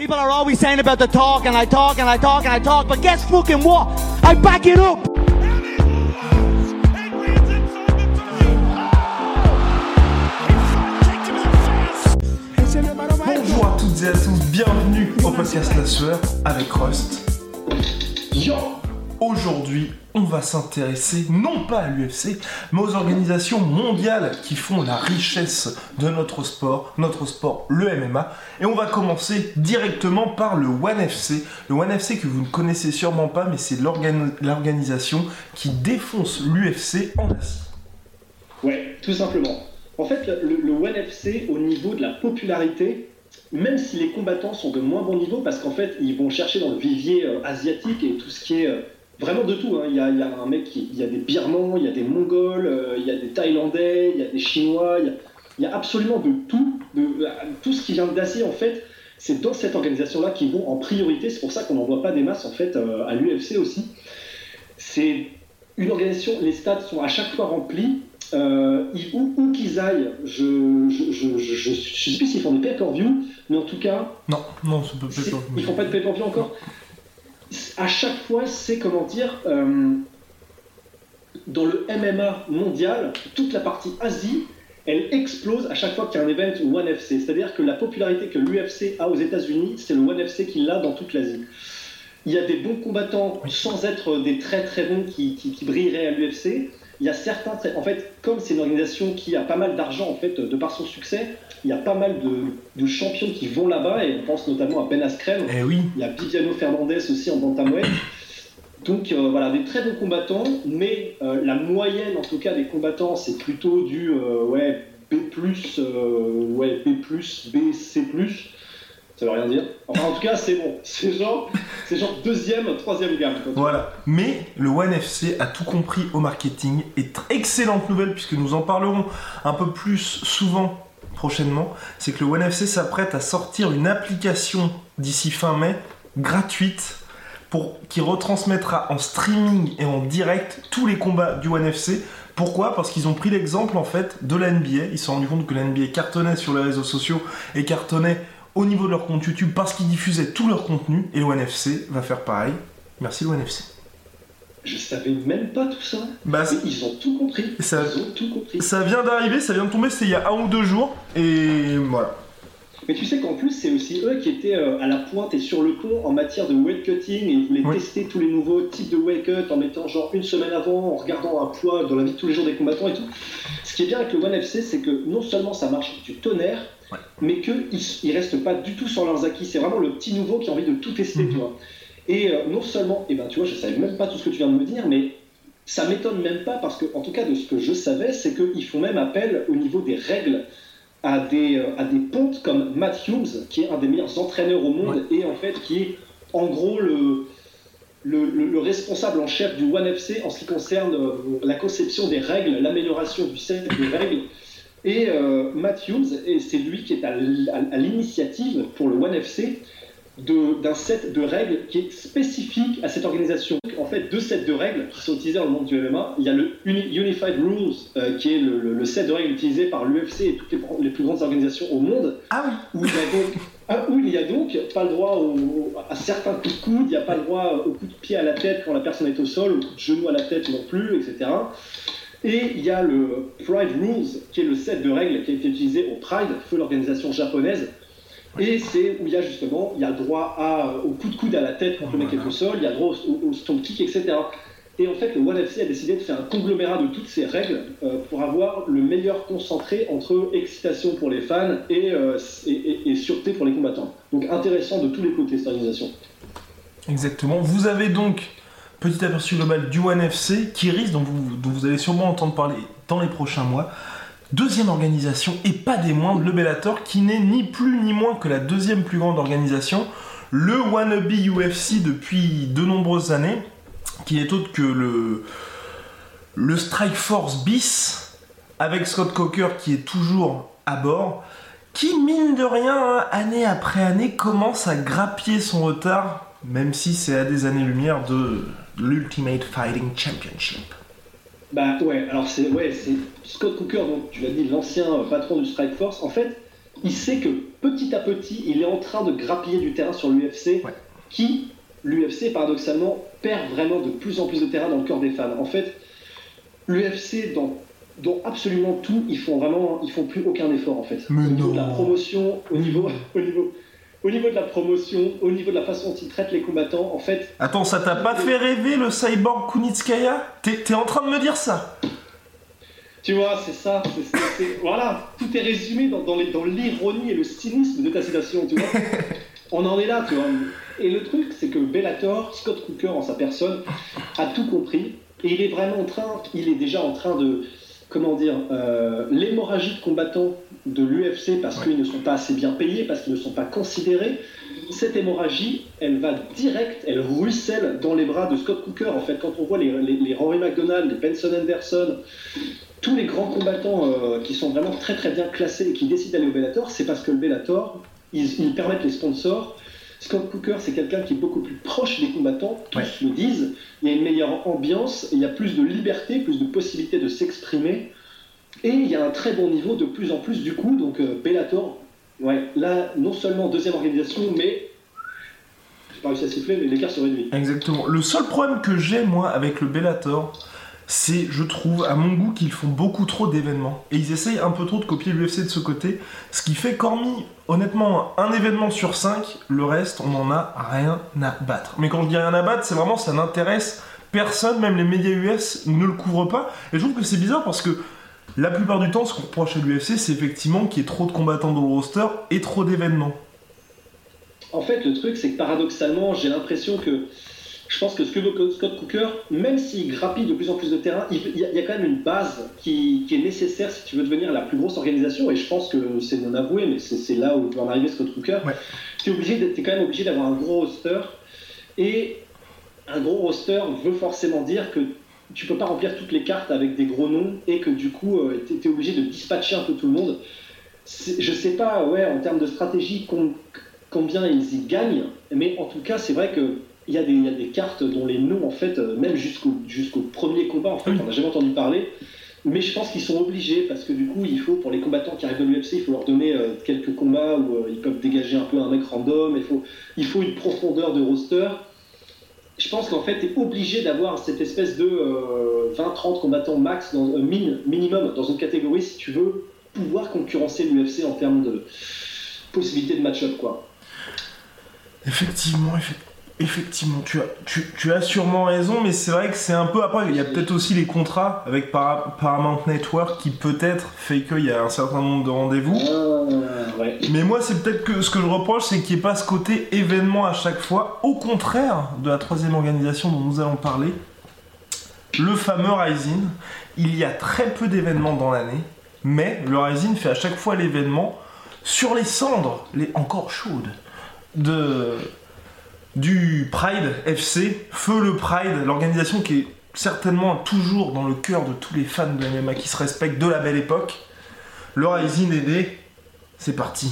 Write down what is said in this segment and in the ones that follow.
People are always saying about the talk and I talk and I talk and I talk, but guess fucking what? I back it up! Bonjour à toutes et à tous, bienvenue au podcast La Sueur avec Rust. Yo Aujourd'hui, on va s'intéresser non pas à l'UFC, mais aux organisations mondiales qui font la richesse de notre sport, notre sport, le MMA. Et on va commencer directement par le ONE FC. Le ONE FC que vous ne connaissez sûrement pas, mais c'est l'organi- l'organisation qui défonce l'UFC en Asie. Ouais, tout simplement. En fait, le, le ONE FC, au niveau de la popularité, même si les combattants sont de moins bon niveau, parce qu'en fait, ils vont chercher dans le vivier euh, asiatique et tout ce qui est euh, vraiment de tout. hein. Il, y a, il y a un mec, qui, il y a des Birmans, il y a des Mongols, euh, il y a des Thaïlandais, il y a des Chinois, il y a, il y a absolument de tout. De, euh, tout ce qui vient d'Asie, en fait, c'est dans cette organisation-là qu'ils vont en priorité. C'est pour ça qu'on n'en voit pas des masses, en fait, euh, à l'UFC aussi. C'est une organisation, les stades sont à chaque fois remplis. Euh, ils- où où qu'ils aillent, je je, je, je, je- sais plus s'ils font des pay-per-view, mais en tout cas, Non, non, c'est- pas. ils font pas de pay-per-view encore? À chaque fois, c'est comment dire, euh, dans le MMA mondial, toute la partie Asie, elle explose à chaque fois qu'il y a un event One FC. C'est-à-dire que la popularité que l'UFC a aux États-Unis, c'est le One FC qui l'a dans toute l'Asie. Il y a des bons combattants sans être des très très bons qui, qui, qui brilleraient à l'UFC. Il y a certains, très- en fait, comme c'est une organisation qui a pas mal d'argent en fait de par son succès, il y a pas mal de, de champions qui vont là-bas et on pense notamment à Ben Askren. Eh oui, Il y a Viviano Fernandez aussi en bantamweight. Donc euh, voilà, des très bons combattants, mais euh, la moyenne en tout cas des combattants, c'est plutôt du euh, ouais, B+, ouais, B+, B, C+. Ça veut rien dire. En tout cas c'est bon, c'est genre, deuxième, troisième gamme. Voilà, mais le One FC a tout compris au marketing et excellente nouvelle puisque nous en parlerons un peu plus souvent prochainement, c'est que le One FC s'apprête à sortir une application d'ici fin mai gratuite qui retransmettra en streaming et en direct tous les combats du One FC. Pourquoi? Parce qu'ils ont pris l'exemple en fait de la NBA. Ils se sont rendus compte que la NBA cartonnait sur les réseaux sociaux et cartonnait au niveau de leur compte YouTube parce qu'ils diffusaient tout leur contenu et le One FC va faire pareil. Merci le One FC. Je savais même pas tout ça. Bah, ils ont tout compris. Ça- Ils ont tout compris. ça vient d'arriver, ça vient de tomber, c'était il y a un ou deux jours, et voilà. Mais tu sais qu'en plus, c'est aussi eux qui étaient euh, à la pointe et sur le pont en matière de weight cutting et ils voulaient Oui. tester tous les nouveaux types de weight cut en mettant genre une semaine avant, en regardant un poids dans la vie de tous les jours des combattants et tout. Ce qui est bien avec le One FC, c'est que non seulement ça marche du tonnerre, Ouais. mais qu'ils ils restent pas du tout sur leurs acquis. C'est vraiment le petit nouveau qui a envie de tout tester, Mhm. tu vois. Et euh, non seulement, et ben tu vois, je savais même pas tout ce que tu viens de me dire, mais ça m'étonne même pas parce que, en tout cas, de ce que je savais, c'est qu'ils font même appel au niveau des règles à des, euh, à des pontes comme Matt Hughes, qui est un des meilleurs entraîneurs au monde et en fait qui est en gros le, le, le- le responsable en chef du One FC en ce qui concerne euh, la conception des règles, l'amélioration du set des règles. Et euh, Matt Hughes, et c'est lui qui est à l'initiative pour le One FC de- d'un set de règles qui est spécifique à cette organisation. En fait, deux sets de règles qui sont utilisés dans le monde du MMA. Il y a le Uni- Unified Rules, euh, qui est le, set de règles utilisé par l'UFC et toutes les, les plus grandes organisations au monde, Ah oui où il y a donc, où il y a donc pas le droit au- à certains coups de coude, il n'y a pas le droit au coup de pied à la tête quand la personne est au sol, au coup de genou à la tête non plus, etc. Et il y a le Pride Rules, qui est le set de règles qui a été utilisé au Pride, feu l'organisation japonaise. Et c'est où il y a justement, il y a droit à, au coup de coude à la tête quand le mec est au sol, il y a droit au, au stomp kick, etc. Et en fait, le One FC a décidé de faire un conglomérat de toutes ces règles euh, pour avoir le meilleur concentré entre excitation pour les fans et, euh, et, et- et sûreté pour les combattants. Donc intéressant de tous les côtés cette organisation. Exactement. Vous avez donc petit aperçu global du One FC qui risque, dont vous, dont allez sûrement entendre parler dans les prochains mois, deuxième organisation, et pas des moindres, le Bellator, qui n'est ni plus ni moins que la deuxième plus grande organisation, le wannabe UFC depuis de nombreuses années, qui n'est autre que le, le Strike Force bis, avec Scott Coker qui est toujours à bord, qui, mine de rien, hein, année après année, commence à grappiller son retard, même si c'est à des années-lumière de l'Ultimate Fighting Championship. Bah ouais, alors c'est ouais, c'est Scott Cooker, donc tu l'as dit, l'ancien patron du Strike Force. En fait, il sait que petit à petit, il est en train de grappiller du terrain sur l'UFC, qui, l'UFC, paradoxalement, perd vraiment de plus en plus de terrain dans le cœur des fans. En fait, l'UFC, dans, dans absolument tout, ils font vraiment, ils font plus aucun effort en fait. Mais au niveau non. de la promotion, au niveau, au niveau, au niveau de la promotion, au niveau de la façon dont ils traitent les combattants, en fait, Attends, ça t'a pas fait rêver le cyborg Kunitskaya? T'es t'es en train de me dire ça? Tu vois, c'est ça, c'est- c'est- c'est- voilà, tout est résumé dans, dans les- dans l'ironie et le cynisme de ta citation, tu vois. On en est là, tu vois. Et le truc, c'est que Bellator, Scott Cooker en sa personne, a tout compris. Et il est vraiment en train, il est déjà en train de, comment dire, euh, l'hémorragie de combattants de l'UFC parce qu'ils ne sont pas assez bien payés, parce qu'ils ne sont pas considérés. Cette hémorragie, elle va direct, elle ruisselle dans les bras de Scott Cooker. En fait, quand on voit les, les, les Rory McDonald, les Benson Anderson, tous les grands combattants euh, qui sont vraiment très très bien classés et qui décident d'aller au Bellator, c'est parce que le Bellator, ils, ils permettent les sponsors. Scott Cooker, c'est quelqu'un qui est beaucoup plus proche des combattants, tous Ouais. le disent. Il y a une meilleure ambiance, il y a plus de liberté, plus de possibilités de s'exprimer. Et il y a un très bon niveau de plus en plus du coup. Donc euh, Bellator, ouais, là, non seulement deuxième organisation, mais. J'ai pas réussi à siffler, mais l'écart se réduit. Exactement. Le seul problème que j'ai, moi, avec le Bellator, c'est, je trouve, à mon goût, qu'ils font beaucoup trop d'événements. Et ils essayent un peu trop de copier l'UFC de ce côté. Ce qui fait qu'hormis, honnêtement, un événement sur cinq, le reste, on n'en a rien à battre. Mais quand je dis rien à battre, c'est vraiment, ça n'intéresse personne, même les médias US ne le couvrent pas. Et je trouve que c'est bizarre parce que la plupart du temps, ce qu'on reproche à l'UFC, c'est effectivement qu'il y ait trop de combattants dans le roster et trop d'événements. En fait, le truc, c'est que paradoxalement, j'ai l'impression que je pense que Scott Scott Cooker, même s'il grappille de plus en plus de terrain, il y, a- il y a quand même une base qui, qui est nécessaire si tu veux devenir la plus grosse organisation. Et je pense que c'est non avoué, mais c'est là où va en arriver Scott Cooker. Ouais. Tu es, quand même obligé d'avoir un gros roster. Et un gros roster veut forcément dire que tu peux pas remplir toutes les cartes avec des gros noms et que du coup, tu es obligé de dispatcher un peu tout le monde. Je sais pas, ouais, en termes de stratégie, com- combien ils y gagnent, mais en tout cas, c'est vrai que il y, a des- il y a des cartes dont les noms, en fait, euh, même jusqu'au jusqu'au premier combat, en fait, on n'a jamais entendu parler. Mais je pense qu'ils sont obligés parce que du coup, il faut pour les combattants qui arrivent de l'UFC, il faut leur donner euh, quelques combats où euh, ils peuvent dégager un peu un mec random. Il faut, il faut une profondeur de roster. Je pense qu'en fait, tu es obligé d'avoir cette espèce de euh, 20-30 combattants max, dans, min- minimum, dans une catégorie si tu veux pouvoir concurrencer l'UFC en termes de possibilité de match-up. quoi. Effectivement, effe- effectivement, tu as, tu, tu as sûrement raison, mais c'est vrai que c'est un peu après. Il y a peut-être aussi les contrats avec Para- Paramount Network qui peut-être fait qu'il y a un certain nombre de rendez-vous. Ouais. Mais moi, c'est peut-être que ce que je reproche, c'est qu'il n'y ait pas ce côté événement à chaque fois, au contraire de la troisième organisation dont nous allons parler, le fameux Rising. Il y a très peu d'événements dans l'année, mais le Rising fait à chaque fois l'événement sur les cendres, les encore chaudes, de du Pride FC, Feu le Pride, l'organisation qui est certainement toujours dans le cœur de tous les fans de MMA qui se respectent de la belle époque. Le Rising est né, c'est parti,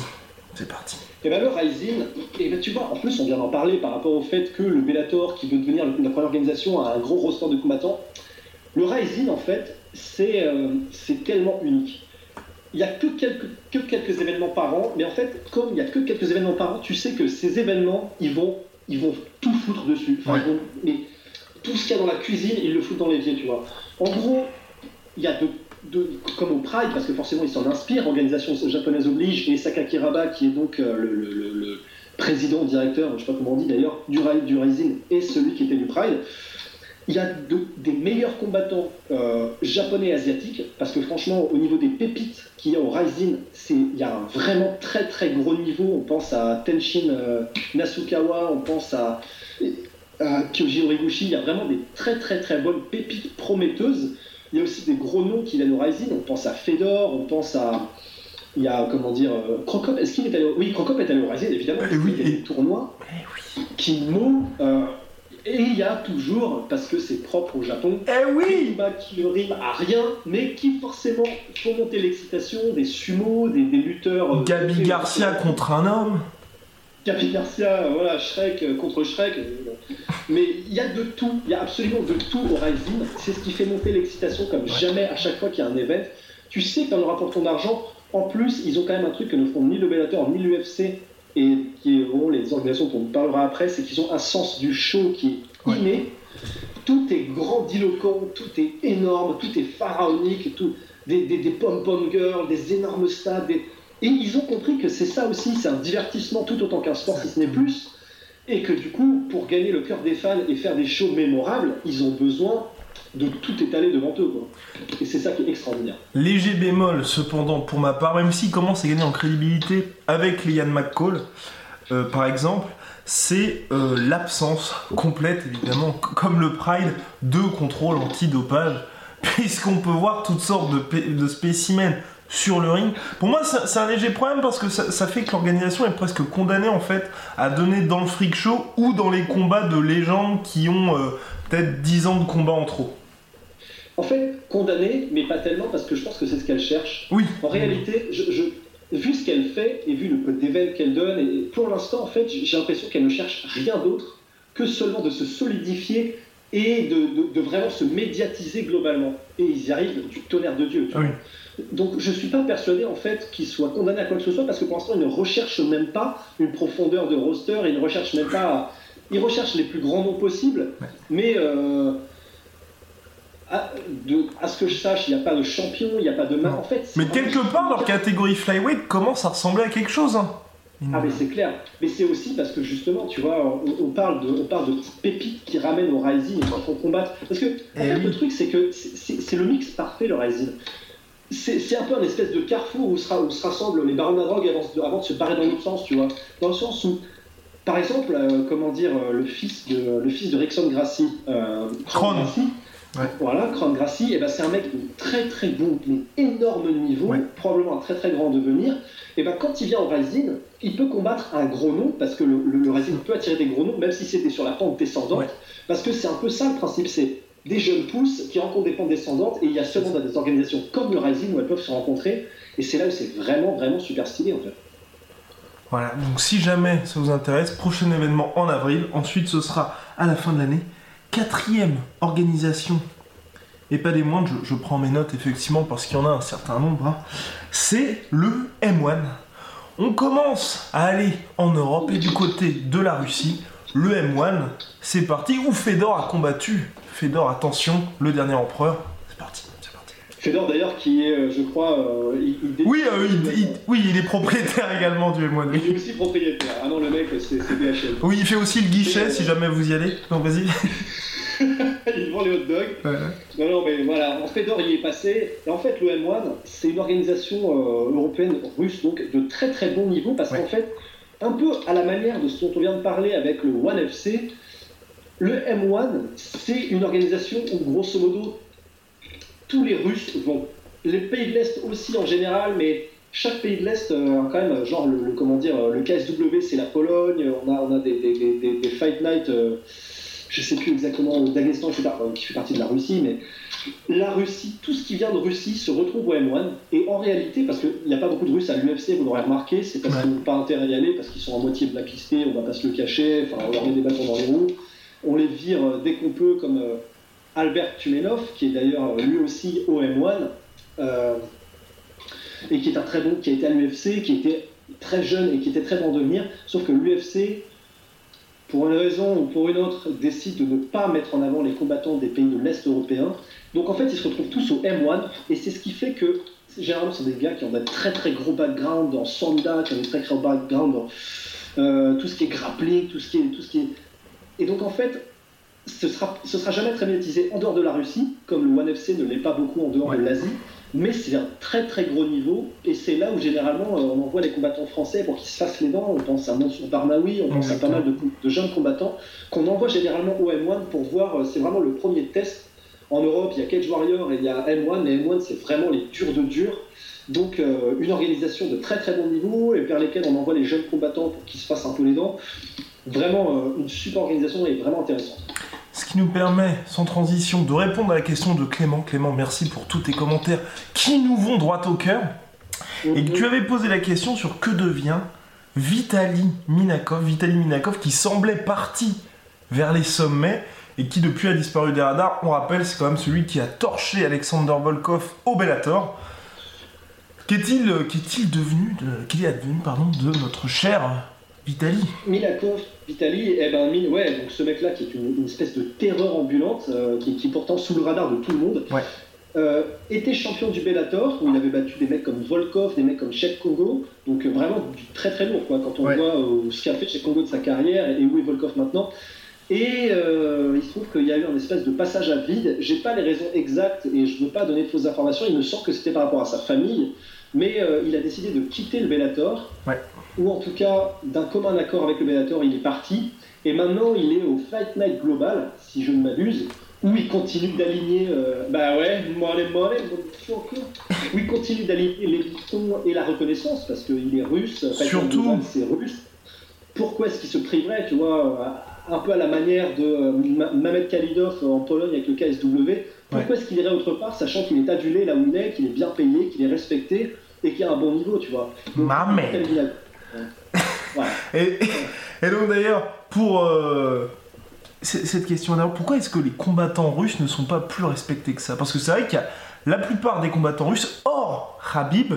c'est parti. Et ben le Rising, et ben tu vois, en plus on vient d'en parler par rapport au fait que le Bellator, qui veut devenir la première organisation, a un gros roster de combattants. Le Rising, en fait, c'est euh, tellement unique. Il n'y a que quelques, que quelques événements par an, mais en fait, comme il n'y a que quelques événements par an, tu sais que ces événements, ils vont, ils vont tout foutre dessus. Enfin, Ouais. ils vont- mais tout ce qu'il y a dans la cuisine, ils le foutent dans l'évier, tu vois. En gros, il y a de, de- comme au Pride, parce que forcément ils s'en inspirent, organisation japonaise oblige, et Sakaki Raba, qui est donc euh, le, le- le- le président, directeur, je sais pas comment on dit d'ailleurs, du, du Rising, et celui qui était du Pride. Il y a de- des meilleurs combattants euh, japonais et asiatiques, parce que franchement, au niveau des pépites qu'il y a au Rising, il y a un vraiment très très gros niveau. On pense à Tenshin euh, Nasukawa, on pense à, à Kyoji Horiguchi. Il y a vraiment des très très très bonnes pépites prometteuses. Il y a aussi des gros noms qui viennent au Rising. On pense à Fedor, on pense à. Il y a, comment dire, euh, Crocop. Est-ce qu'il est allé au... Oui, Crocop est allé au Rising, évidemment. Eh oui, il y a des tournois. Eh oui. Kimo. Et il y a toujours, parce que c'est propre au Japon, Eh oui des qui ne riment à rien, mais qui forcément font monter l'excitation, des sumos, des, des lutteurs. euh, Gabi Garcia contre un homme. Gabi Garcia, voilà, Shrek euh, contre Shrek. euh, Mais il y a de tout, il y a absolument de tout au Rising. C'est ce qui fait monter l'excitation comme jamais à chaque fois qu'il y a un event. Tu sais que t'en auras pour ton argent. En plus, ils ont quand même un truc que ne font ni le Bellator ni l'UFC et qui vont les organisations dont on parlera après, c'est qu'ils ont un sens du show qui est Ouais. inné. Tout est grandiloquent, tout est énorme, tout est pharaonique, tout, des, des, des pom-pom girls, des énormes stades. des- Et ils ont compris que c'est ça aussi, c'est un divertissement tout autant qu'un sport, si ce n'est plus. Et que du coup, pour gagner le cœur des fans et faire des shows mémorables, ils ont besoin de tout étaler devant eux. Quoi. Et c'est ça qui est extraordinaire. Léger bémol, cependant, pour ma part, même s'il commence à gagner en crédibilité avec les Ian McCall, euh, par exemple, c'est euh, l'absence complète, évidemment, comme le Pride, de contrôle antidopage, puisqu'on peut voir toutes sortes de, de spécimens sur le ring. Pour moi, c'est un léger problème parce que ça, ça fait que l'organisation est presque condamnée, en fait, à donner dans le freak show ou dans les combats de légendes qui ont euh, peut-être 10 ans de combat en trop. En fait, condamnée, mais pas tellement, parce que je pense que c'est ce qu'elle cherche. Oui. En réalité, je, je- vu ce qu'elle fait et vu le peu d'événements qu'elle donne, et pour l'instant, en fait, j'ai l'impression qu'elle ne cherche rien d'autre que seulement de se solidifier et de, de- de vraiment se médiatiser globalement. Et ils y arrivent du tonnerre de Dieu. tu Ah oui. Donc je suis pas persuadé en fait qu'ils soient condamnés à quoi que ce soit parce que pour l'instant ils ne recherchent même pas une profondeur de roster, ils ne recherchent même pas, ils recherchent les plus grands noms possibles, mais euh, à, de- à ce que je sache, il n'y a pas de champion, il n'y a pas de main. En fait, Mais quelque part, leur catégorie flyweight commence à ressembler à quelque chose. Hein. Ah mais c'est clair. Mais c'est aussi parce que justement, tu vois, on, on parle de, on parle de petites pépites qui ramènent au Rising et qui font combattre. Parce que en Eh fait, oui. le truc, c'est que c'est- le mix parfait le Rising. C'est un peu un espèce de carrefour où où se rassemblent les barons de la drogue avant, avant de se barrer dans l'autre sens, tu vois. Dans le sens où, par exemple, euh, comment dire, euh, le fils de, le fils de Rickson Gracie, euh, Kron. Ouais. voilà, Kron Gracie, et ben c'est un mec de très très bon, mais énorme niveau, Ouais. probablement un très très grand devenir. Et ben quand il vient au Rising, il peut combattre un gros nom, parce que le, le, le Rising peut attirer des gros noms, même si c'était sur la pente descendante, Ouais. parce que c'est un peu ça le principe, c'est des jeunes pousses qui rencontrent des pentes descendantes, et il y a seulement dans des organisations comme le Rising où elles peuvent se rencontrer, et c'est là où c'est vraiment vraiment super stylé en fait. Voilà, donc si jamais ça vous intéresse, prochain événement en avril, ensuite ce sera à la fin de l'année. Quatrième organisation, et pas des moindres, je, prends mes notes effectivement parce qu'il y en a un certain nombre, hein, c'est le M1. On commence à aller en Europe et du côté de la Russie, le M1, c'est parti, où Fedor a combattu. Fedor, attention, le dernier empereur, Fedor d'ailleurs qui est, euh, je crois, euh, il, il- Oui, euh, il, il- oui, il est propriétaire également du M1. il est aussi propriétaire. Ah non, le mec, c'est BHL. Oui, il fait aussi le guichet si jamais vous y allez. Donc vas-y. il vend les hot dogs. Non, non, mais voilà, en Fedor il y est passé. Et en fait, le M1, c'est une organisation euh, européenne russe, donc de très très bon niveau, parce Ouais. qu'en fait, un peu à la manière de ce dont on vient de parler avec le One FC, le M1, c'est une organisation où, grosso modo, tous les Russes vont. Les pays de l'Est aussi en général, mais chaque pays de l'Est euh, quand même, genre, le, le- comment dire, le KSW, c'est la Pologne, on a, on a des, des- des- des- des Fight Night, euh, je sais plus exactement, euh, qui fait partie de la Russie, mais la Russie, tout ce qui vient de Russie se retrouve au M1. Et en réalité, parce qu'il n'y a pas beaucoup de Russes à l'UFC, vous l'aurez remarqué, c'est parce Ouais. qu'ils n'ont pas intérêt à y aller, parce qu'ils sont à moitié blacklistés, on va pas se le cacher, enfin, on leur met des bâtons dans les roues. On les vire euh, dès qu'on peut, comme euh, Albert Tumenov, qui est d'ailleurs lui aussi au M1, euh, et qui est un très bon, qui a été à l'UFC, qui était très jeune et qui était très bon en devenir, sauf que l'UFC, pour une raison ou pour une autre, décide de ne pas mettre en avant les combattants des pays de l'Est européen. Donc en fait, ils se retrouvent tous au M1, et c'est ce qui fait que généralement, ce sont des gars qui ont des très très gros background dans Sanda, qui ont des très gros background dans euh, tout ce qui est grappling, tout ce qui est, tout ce qui est... Et donc en fait, ce sera, ce sera jamais très médiatisé en dehors de la Russie, comme le One FC ne l'est pas beaucoup en dehors Ouais. de l'Asie, mais c'est un très très gros niveau, et c'est là où généralement euh, on envoie les combattants français pour qu'ils se fassent les dents. On pense à Mansour Barnaoui, on pense à pas mal de, de jeunes combattants qu'on envoie généralement au M1 pour voir, euh, c'est vraiment le premier test En Europe, il y a Cage Warrior et il y a M1, mais M1, c'est vraiment les durs de durs. Donc, euh, une organisation de très très bon niveau et vers lesquels on envoie les jeunes combattants pour qu'ils se fassent un peu les dents. Vraiment, euh, une super organisation et vraiment intéressante. Qui nous permet, sans transition, de répondre à la question de Clément. Clément, merci pour tous tes commentaires qui nous vont droit au cœur. Et tu avais posé la question sur que devient Vitali Minakov. Vitali Minakov qui semblait parti vers les sommets et qui depuis a disparu des radars. On rappelle, c'est quand même celui qui a torché Alexander Volkov au Bellator. Qu'est-il qu'est-il devenu de, advenu pardon, de notre cher Vitali Minakov, Vitali, eh ben, ouais, donc ce mec-là qui est une, une espèce de terreur ambulante, euh, qui, qui est pourtant sous le radar de tout le monde, Ouais. euh, était champion du Bellator, où il avait battu des mecs comme Volkov, des mecs comme Cheick Congo, donc euh, vraiment du très très lourd, quoi, quand on Ouais. voit ce qu'a fait Cheick Congo de sa carrière et où est Volkov maintenant. Et il se trouve qu'il y a eu un espèce de passage à vide. J'ai pas les raisons exactes et je veux pas donner de fausses informations. Il me semble que c'était par rapport à sa famille, mais euh, il a décidé de quitter le Bellator, Ouais. ou en tout cas d'un commun accord avec le Bellator, il est parti. Et maintenant, il est au Fight Night Global, si je ne m'abuse, où il continue d'aligner. euh, bah ouais. Où il continue d'aligner les boutons et la reconnaissance, parce qu'il est russe. Fight Surtout. C'est russe. Pourquoi est-ce qu'il se priverait, tu vois, un peu à la manière de euh, Ma- Mamed Khalidov en Pologne avec le KSW Pourquoi est-ce qu'il irait autre part, sachant qu'il est adulé là où il est, qu'il est bien payé, qu'il est respecté et qu'il a un bon niveau, tu vois? Donc, Voilà. Et, et donc d'ailleurs, pour euh, cette question d'ailleurs, pourquoi est-ce que les combattants russes ne sont pas plus respectés que ça? Parce que c'est vrai qu'il y a la plupart des combattants russes, hors Habib,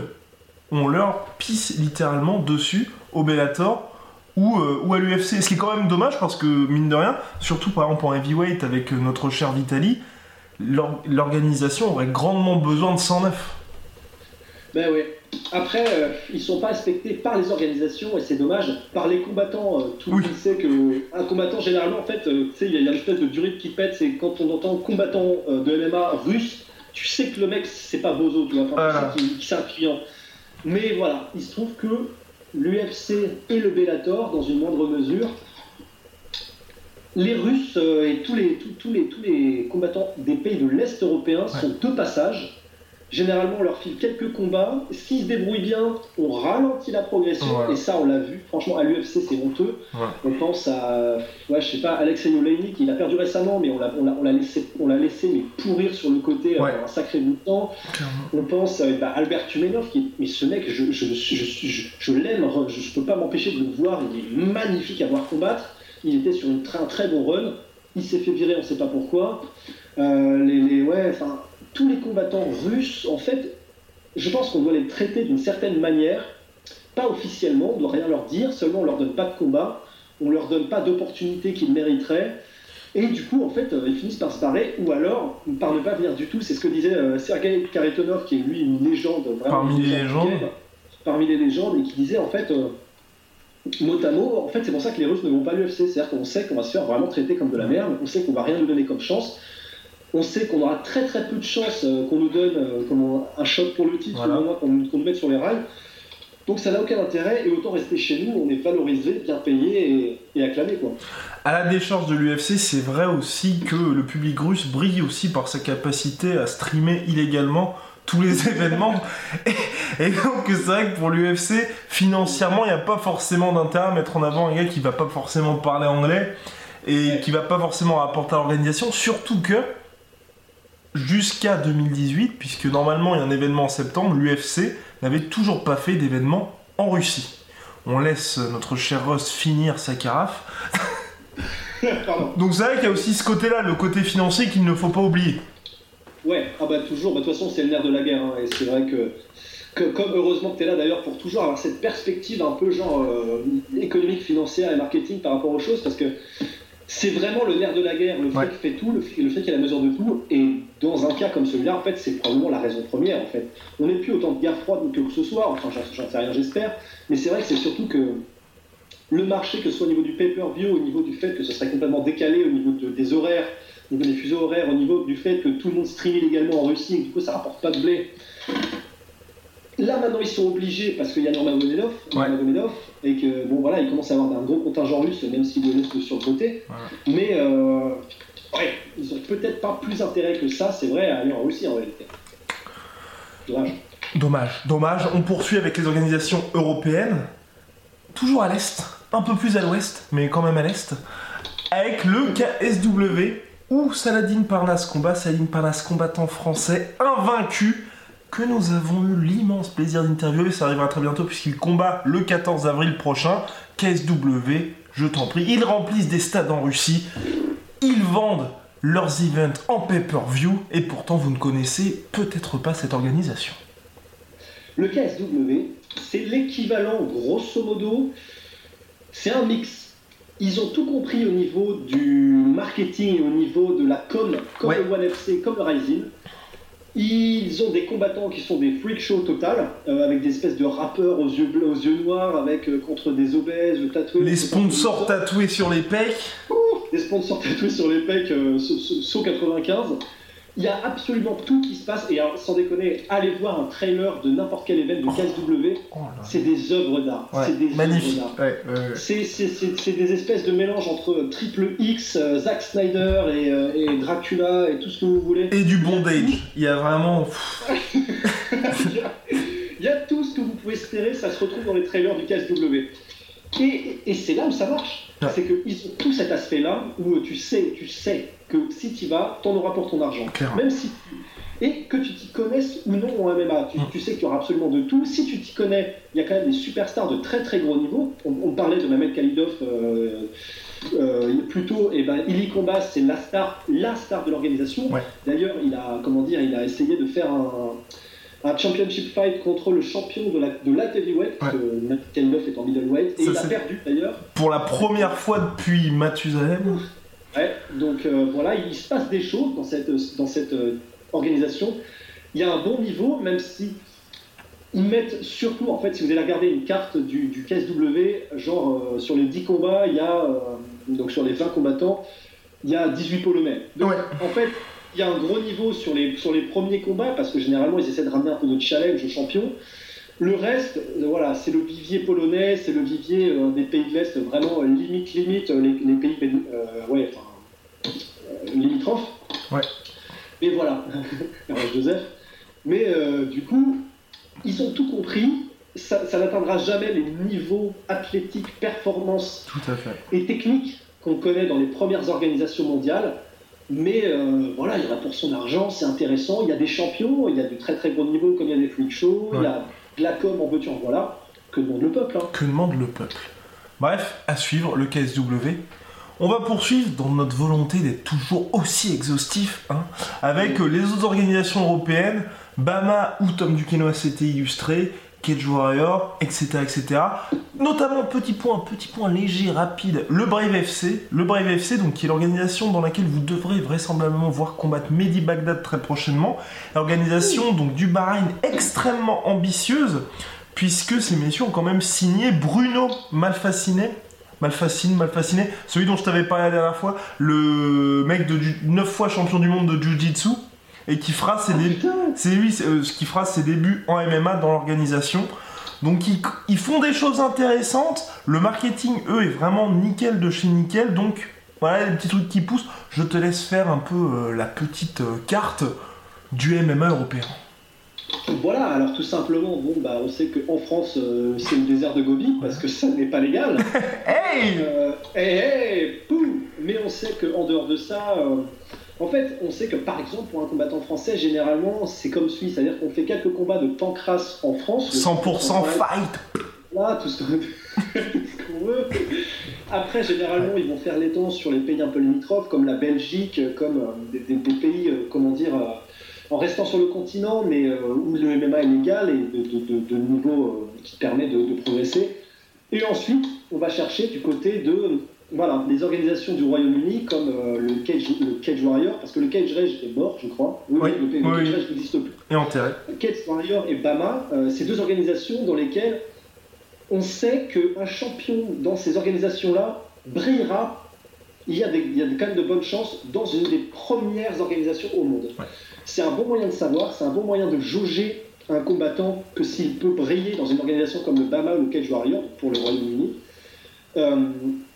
on leur pisse littéralement dessus au Bellator ou, euh, ou à l'UFC. Ce qui est quand même dommage parce que, mine de rien, surtout par exemple en heavyweight avec euh, notre cher Vitali, l'organisation aurait grandement besoin de 109. Ben oui. Après, euh, ils sont pas respectés par les organisations et c'est dommage. Par les combattants, euh, tout le Oui. monde sait que un combattant généralement, en fait, euh, tu sais, il y a- a une espèce de durée qui pète. C'est quand on entend combattant euh, de MMA russe, tu sais que le mec c'est pas bozo, tu vois. Enfin, tu sais qu'il- qu'il- c'est un client. Mais voilà, il se trouve que l'UFC et le Bellator, dans une moindre mesure, les Russes euh, et tous les, tous, tous les, tous les combattants des pays de l'Est européen sont de passage. Généralement, on leur file quelques combats. S'ils se débrouillent bien, on ralentit la progression. Et ça, on l'a vu. Franchement, à l'UFC, c'est honteux. On pense à, ouais, je sais pas, Alexei Oleinik, il a perdu récemment, mais on l'a, on l'a, on l'a laissé, on l'a laissé mais pourrir sur le côté euh, un sacré bout de temps. On pense à bah, Albert Tumenov, qui mais ce mec, je, je, je, je, je- je l'aime, je, je peux pas m'empêcher de le voir, il est magnifique à voir combattre. Il était sur une, un très bon run, il s'est fait virer, on sait pas pourquoi. Euh, les, les- ouais, enfin, tous les combattants russes, en fait, je pense qu'on doit les traiter d'une certaine manière, pas officiellement, on doit rien leur dire, seulement on leur donne pas de combat, on leur donne pas d'opportunité qu'ils mériteraient. Et du coup, en fait, euh, ils finissent par se barrer, ou alors par ne pas venir du tout. C'est ce que disait euh, Sergei Karitonov, qui est lui une légende vraiment. Parmi les légende légendes. du game, Parmi les légendes, et qui disait en fait, euh, mot à mot, en fait, c'est pour ça que les Russes ne vont pas à l'UFC. C'est-à-dire qu'on sait qu'on va se faire vraiment traiter comme de la merde, on sait qu'on va rien nous donner comme chance. On sait qu'on aura très très peu de chances euh, qu'on nous donne euh, un shot pour le titre, Voilà. ou au moins qu'on nous- qu'on nous mette sur les rails. Donc ça n'a aucun intérêt, et autant rester chez nous, on est valorisé, bien payé et, et acclamé. Quoi. À la décharge de l'UFC, c'est vrai aussi que le public russe brille aussi par sa capacité à streamer illégalement tous les événements. Et, et donc c'est vrai que pour l'UFC, financièrement, il n'y a pas forcément d'intérêt à mettre en avant un gars qui va pas forcément parler anglais et qui va pas forcément rapporter à l'organisation, surtout que jusqu'à 2018, puisque normalement il y a un événement en septembre, l'UFC n'avait toujours pas fait d'événement en Russie. On laisse notre cher Ross finir sa carafe. Donc c'est vrai qu'il y a aussi ce côté-là, le côté financier qu'il ne faut pas oublier. Ouais, ah bah toujours, bah, de toute façon c'est le nerf de la guerre, hein, et c'est vrai que, que comme heureusement que tu es là d'ailleurs pour toujours avoir cette perspective un peu genre euh, économique, financière et marketing par rapport aux choses, parce que c'est vraiment le nerf de la guerre, le fait Ouais. qu'il fait tout, le fait, le qu'il y a la mesure de tout, et dans un cas comme celui-là, en fait c'est probablement la raison première en fait. On n'est plus autant de guerre froide que ce soir, enfin j'en sais rien j'espère, mais c'est vrai que c'est surtout que le marché, que ce soit au niveau du pay-per-view, au niveau du fait que ce serait complètement décalé, au niveau de- des horaires, niveau des fuseaux horaires, au niveau du fait que tout le monde stream illégalement en Russie et du coup ça rapporte pas de blé. Là maintenant ils sont obligés, parce qu'il y a Nurmagomedov, Ouais. Nurmagomedov, et que bon voilà, il commence à avoir un gros contingent russe, même s'il le laisse sur le côté. Mais euh, ouais, ils ont peut-être pas plus intérêt que ça, c'est vrai, à aller en Russie en réalité. Dommage. Dommage, dommage. On poursuit avec les organisations européennes, toujours à l'est, un peu plus à l'ouest, mais quand même à l'est, avec le KSW où Saladin Parnas combat, Saladin Parnas combattant français invaincu que nous avons eu l'immense plaisir d'interviewer, ça arrivera très bientôt puisqu'il combat le 14 avril prochain. KSW, je t'en prie, ils remplissent des stades en Russie, ils vendent leurs events en pay-per-view et pourtant vous ne connaissez peut-être pas cette organisation. Le KSW, c'est l'équivalent grosso modo, c'est un mix. Ils ont tout compris au niveau du marketing et au niveau de la com, comme le One FC, comme le Rising. Ils ont des combattants qui sont des freak shows total, euh, avec des espèces de rappeurs aux yeux bleus, aux yeux noirs, avec euh, contre des obèses tatoués. Les sponsors tatoués sur les pecs. des sponsors tatoués sur les pecs, euh, saut 95. Il y a absolument tout qui se passe, et sans déconner, allez voir un trailer de n'importe quel événement de KSW, oh c'est des œuvres d'art. c'est des magnifique. c'est des espèces de mélange entre Triple X, euh, Zack Snyder euh, et, Dracula et tout ce que vous voulez. Et du bondage. Il y a vraiment. Il y a tout ce que vous pouvez espérer, ça se retrouve dans les trailers du KSW. Et, c'est là où ça marche. C'est qu'ils ont tout cet aspect-là où tu sais, tu sais que si tu vas, t'en auras pour ton argent. Même si et que tu t'y connaisses ou non en MMA. Tu, sais qu'il y aura absolument de tout. Si tu t'y connais, il y a quand même des superstars de très très gros niveau. On, parlait de Mamed Khalidov euh, euh, plutôt, et eh ben Ili Combat, c'est la star, la star de l'organisation. D'ailleurs, il a comment dire, il a essayé de faire un, un championship fight contre le champion de la, de light heavyweight, que est en middleweight, et il a perdu d'ailleurs. Pour la première fois depuis Mathusalem. Ouais, donc euh, voilà, il se passe des choses dans cette, dans cette euh, organisation. Il y a un bon niveau, même si ils mettent surtout, en fait, si vous allez regarder une carte du, du KSW, genre euh, sur les 10 combats, il y a, donc sur les 20 combattants, il y a 18 polonais. Donc en fait, il y a un gros niveau sur les, sur les premiers combats, parce que généralement, ils essaient de ramener un peu de challenge aux champions. Le reste, euh, voilà, c'est le vivier polonais, c'est le vivier euh, des pays de l'Est, vraiment euh, limite, limite, les, pays ouais, enfin, limitrophes. Ouais. Et voilà, Joseph. Mais du coup, ils ont tout compris. Ça, ça n'atteindra jamais les niveaux athlétiques, performance et techniques qu'on connaît dans les premières organisations mondiales. Mais euh, voilà, il y en a pour son argent, c'est intéressant. Il y a des champions, il y a de très très gros niveaux comme il y a des freak shows, il y a de la com en voiture, voilà. Que demande le peuple hein. Que demande le peuple Bref, à suivre, le KSW. On va poursuivre dans notre volonté d'être toujours aussi exhaustif hein, avec les autres organisations européennes, Bama ou Tom Duquesnoy ACT illustré, Cage Warrior, etc., etc. Notamment, petit point, petit point léger, rapide, le Brave FC. Le Brave FC, donc, qui est l'organisation dans laquelle vous devrez vraisemblablement voir combattre Mehdi Bagdad très prochainement. L'organisation donc du Bahreïn extrêmement ambitieuse, puisque ces messieurs ont quand même signé Bruno Malfaciné. Malfacine, Malfaciné, celui dont je t'avais parlé la dernière fois, le mec de 9 fois champion du monde de Jiu-Jitsu et qui fera ses débuts. C'est lui euh, qui fera ses débuts en MMA dans l'organisation. Donc ils, font des choses intéressantes. Le marketing, eux, est vraiment nickel de chez nickel. Donc voilà les petits trucs qui poussent. Je te laisse faire un peu euh, la petite euh, carte du MMA européen. Voilà, alors tout simplement, bon, bah, on sait qu'en France, c'est le désert de Gobi, parce que ça n'est pas légal. hey, hey, hey Mais on sait qu'en dehors de ça, en fait, on sait que par exemple, pour un combattant français, généralement, c'est comme suit, c'est-à-dire qu'on fait quelques combats de pancras en France. 100% fight Là, tout ce qu'on veut. Après, généralement, ils vont faire les temps sur les pays un peu limitrophes, comme la Belgique, comme euh, des, pays, euh, comment dire, euh, en restant sur le continent, mais où le MMA est légal et de, niveau qui permet de progresser. Et ensuite, on va chercher du côté de voilà, les organisations du Royaume-Uni comme euh, le, cage, le Cage Warrior, parce que le Cage Rage est mort, je crois. Oui, le, Cage Rage n'existe plus. Et enterré. Cage Warrior et Bama, euh, c'est deux organisations dans lesquelles on sait qu'un champion dans ces organisations-là brillera. Il y, a des, il y a quand même de bonnes chances dans une des premières organisations au monde. C'est un bon moyen de savoir, c'est un bon moyen de jauger un combattant que s'il peut briller dans une organisation comme le BAMA ou le Cage Warrior pour le Royaume-Uni. Euh,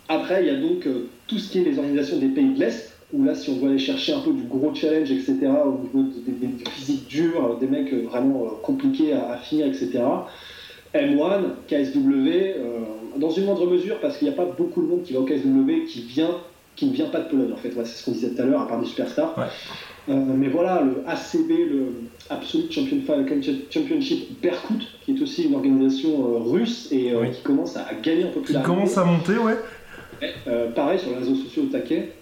après, il y a donc euh, tout ce qui est les organisations des pays de l'Est, où là, si on veut aller chercher un peu du gros challenge, etc., au niveau des, des physiques durs, des mecs vraiment compliqués à, à finir, etc. M1, KSW, dans une moindre mesure, parce qu'il n'y a pas beaucoup de monde qui va au KSW qui vient qui ne vient pas de Pologne en fait. c'est ce qu'on disait tout à l'heure, à part des superstars. Euh, mais voilà, le ACB, le Absolute Championship Berkut, qui est aussi une organisation euh, russe et euh, qui commence à, gagner un peu plus Qui commence à monter, ouais. Euh, pareil sur les réseaux sociaux au taquet.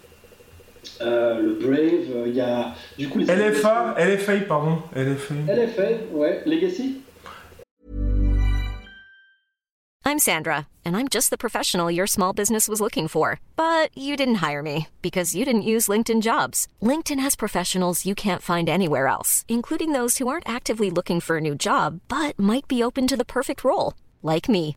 Euh, le Brave, euh, il y a du coup les LFA, LFA pardon, LFA. LFA, ouais, Legacy. I'm Sandra, and I'm just the professional your small business was looking for. But you didn't hire me because you didn't use LinkedIn jobs. LinkedIn has professionals you can't find anywhere else, including those who aren't actively looking for a new job but might be open to the perfect role, like me.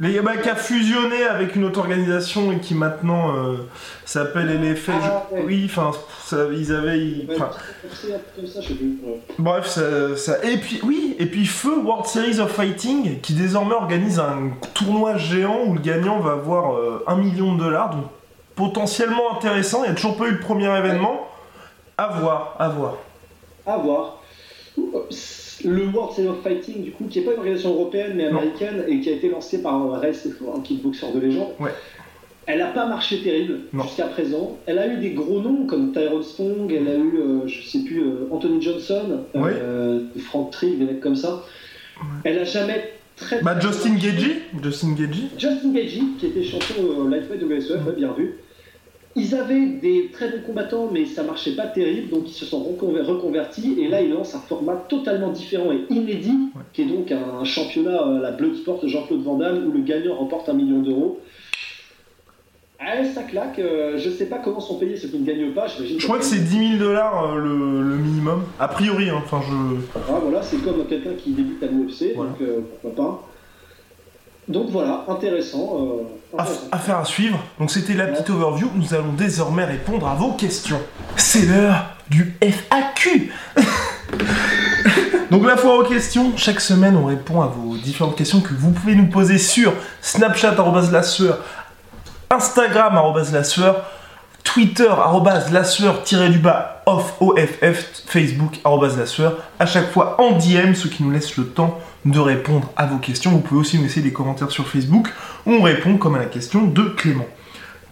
les Yaba qui a fusionné avec une autre organisation et qui maintenant euh, s'appelle LFA. Ah, oui, enfin, ils avaient. Bref, ça, ça, Et puis, oui, et puis Feu World Series of Fighting qui désormais organise un tournoi géant où le gagnant va avoir euh, un million de dollars, donc potentiellement intéressant. Il n'y a toujours pas eu le premier événement. À voir, à voir. À voir le World Series of Fighting, du coup, qui n'est pas une organisation européenne mais américaine et qui a été lancée par Rest, un kickboxer de légende. Elle n'a pas marché terrible jusqu'à présent. Elle a eu des gros noms comme Tyrone Spong, elle a eu, euh, je sais plus, euh, Anthony Johnson, euh, Frank Trigg, des mecs comme ça. Elle n'a jamais très. Bah, Justin Gagey Justin Gagey Justin Gagey, qui était champion lightweight de WSF, bien vu. Ils avaient des très bons combattants, mais ça marchait pas terrible, donc ils se sont reconvertis. Et là, ils lancent un format totalement différent et inédit, qui est donc un championnat à la Bloodsport Jean-Claude Van Damme, où le gagnant remporte un million d'euros. Ah, ça claque. Euh, je sais pas comment sont payés ceux qui ne gagnent pas. Je crois que c'est 10 000 dollars euh, le, minimum. A priori, hein. enfin je. Ah, voilà, c'est comme quelqu'un qui débute à l'UFC, donc euh, pourquoi pas. Donc voilà, intéressant. Euh, Affaire à suivre. Donc c'était la petite overview. Nous allons désormais répondre à vos questions. C'est l'heure du FAQ. Donc la fois aux questions, chaque semaine on répond à vos différentes questions que vous pouvez nous poser sur Snapchat la sueur, Instagram la sueur, Twitter la sueur du bas off OFF, Facebook la sueur. À chaque fois en DM, ce qui nous laisse le temps de répondre à vos questions. Vous pouvez aussi nous laisser des commentaires sur Facebook on répond comme à la question de Clément.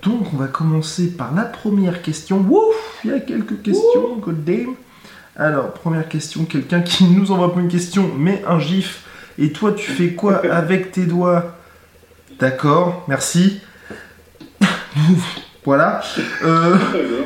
Donc on va commencer par la première question. Wouf, il y a quelques questions, god damn. Alors, première question, quelqu'un qui nous envoie pas une question, mais un gif. Et toi, tu fais quoi avec tes doigts? D'accord, merci. voilà. Euh,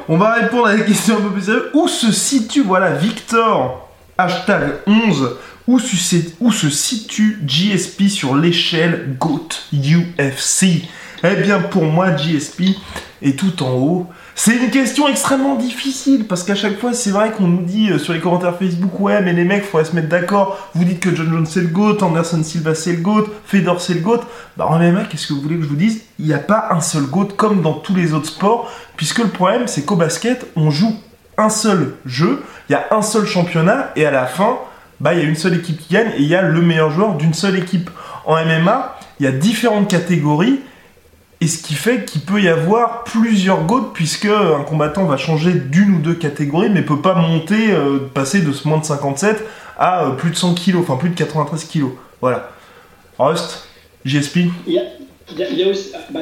on va répondre à la question un peu plus sérieuse. Où se situe, voilà, Victor, hashtag 11, où se, situe GSP sur l'échelle GOAT UFC Eh bien, pour moi, GSP est tout en haut. C'est une question extrêmement difficile parce qu'à chaque fois, c'est vrai qu'on nous dit euh, sur les commentaires Facebook, ouais, mais les mecs, faudrait se mettre d'accord. Vous dites que John Jones c'est le GOAT, Anderson Silva c'est le GOAT, Fedor c'est le GOAT. Bah, en MMA, qu'est-ce que vous voulez que je vous dise? Il n'y a pas un seul GOAT comme dans tous les autres sports, puisque le problème, c'est qu'au basket, on joue un seul jeu, il y a un seul championnat, et à la fin, bah il y a une seule équipe qui gagne et il y a le meilleur joueur d'une seule équipe. En MMA, il y a différentes catégories et ce qui fait qu'il peut y avoir plusieurs GOAT puisque un combattant va changer d'une ou deux catégories mais peut pas monter, euh, passer de ce moins de 57 à euh, plus de 100 kg, enfin plus de 93 kg. Voilà. Rust, JSP il y, a, il y a aussi, bah,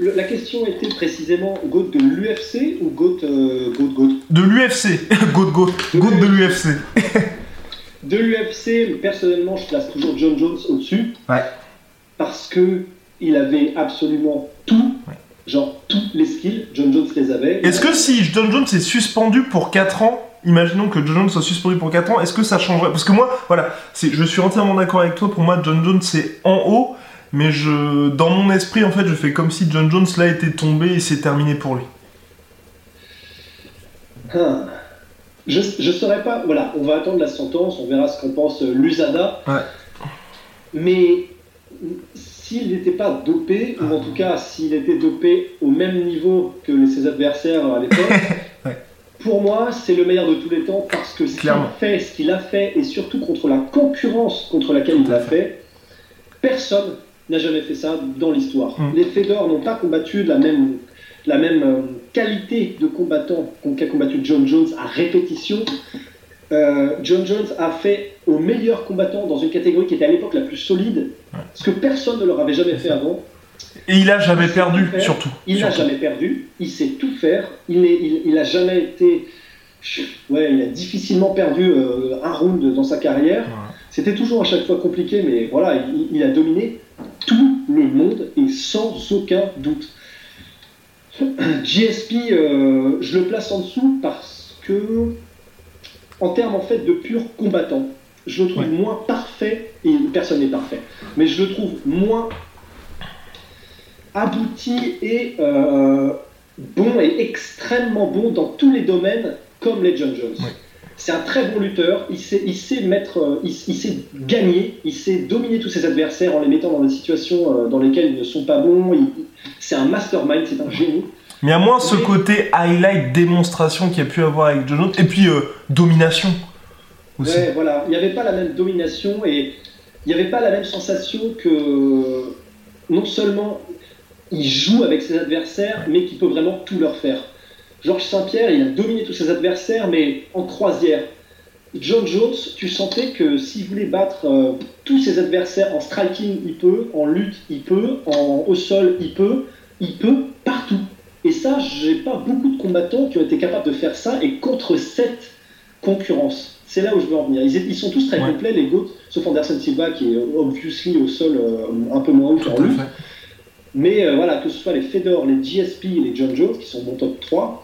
la question était précisément GOAT de l'UFC ou GOAT, euh, GOAT, GOAT De l'UFC, GOAT, GOAT, GOAT de l'UFC. De l'UFC, personnellement, je place toujours John Jones au-dessus. Ouais. Parce que il avait absolument tout. Genre, tous les skills, John Jones les avait. Est-ce que si John Jones est suspendu pour 4 ans, imaginons que John Jones soit suspendu pour 4 ans, est-ce que ça changerait? Parce que moi, voilà, je suis entièrement d'accord avec toi. Pour moi, John Jones, c'est en haut. Mais je, dans mon esprit, en fait, je fais comme si John Jones là était tombé et c'est terminé pour lui. Ah. Je ne saurais pas. Voilà, on va attendre la sentence, on verra ce qu'en pense euh, l'USADA. Ouais. Mais s'il n'était pas dopé, ou en tout cas s'il était dopé au même niveau que ses adversaires à l'époque, Ouais. pour moi c'est le meilleur de tous les temps parce que ce qu'il fait, ce qu'il a fait, et surtout contre la concurrence contre laquelle il l'a fait, personne n'a jamais fait ça dans l'histoire. Mm. Les Fedor n'ont pas combattu de la même, la même euh, qualité de combattant qu'a combattu John Jones à répétition. Euh, John Jones a fait au meilleur combattant dans une catégorie qui était à l'époque la plus solide, ce que personne ne leur avait jamais fait avant. Et il a jamais Il perdu, surtout. Il n'a jamais perdu, il sait tout faire, il n'a il, il a jamais été. Ouais, il a difficilement perdu euh, un round dans sa carrière. C'était toujours à chaque fois compliqué, mais voilà, il, il a dominé tout le monde et sans aucun doute. GSP, euh, je le place en dessous parce que, en termes en fait de pur combattant, je le trouve Ouais. moins parfait, et personne n'est parfait, mais je le trouve moins abouti et euh, bon et extrêmement bon dans tous les domaines comme les John Jones. Ouais. C'est un très bon lutteur, il sait, il sait mettre, euh, il, il sait gagner, il sait dominer tous ses adversaires en les mettant dans des situations euh, dans lesquelles ils ne sont pas bons. C'est un mastermind, c'est un génie. Mais à moins ce côté highlight démonstration qu'il y a pu avoir avec John Jones. Et puis euh, domination. Aussi. Ouais, voilà, il n'y avait pas la même domination et il n'y avait pas la même sensation que non seulement il joue avec ses adversaires, mais qu'il peut vraiment tout leur faire. Georges Saint-Pierre, il a dominé tous ses adversaires, mais en croisière. John Jones, tu sentais que s'il voulait battre euh, tous ses adversaires en striking, il peut, en lutte, il peut, en au sol, il peut, il peut partout. Et ça, j'ai pas beaucoup de combattants qui ont été capables de faire ça et contre cette concurrence. C'est là où je veux en venir. Ils, ils sont tous très Ouais. complets, les GOAT, sauf Anderson Silva qui est obviously au sol euh, un peu moins haut qu'en à lutte. fait. Mais euh, voilà, que ce soit les Fedor, les GSP et les John Jones qui sont mon top 3,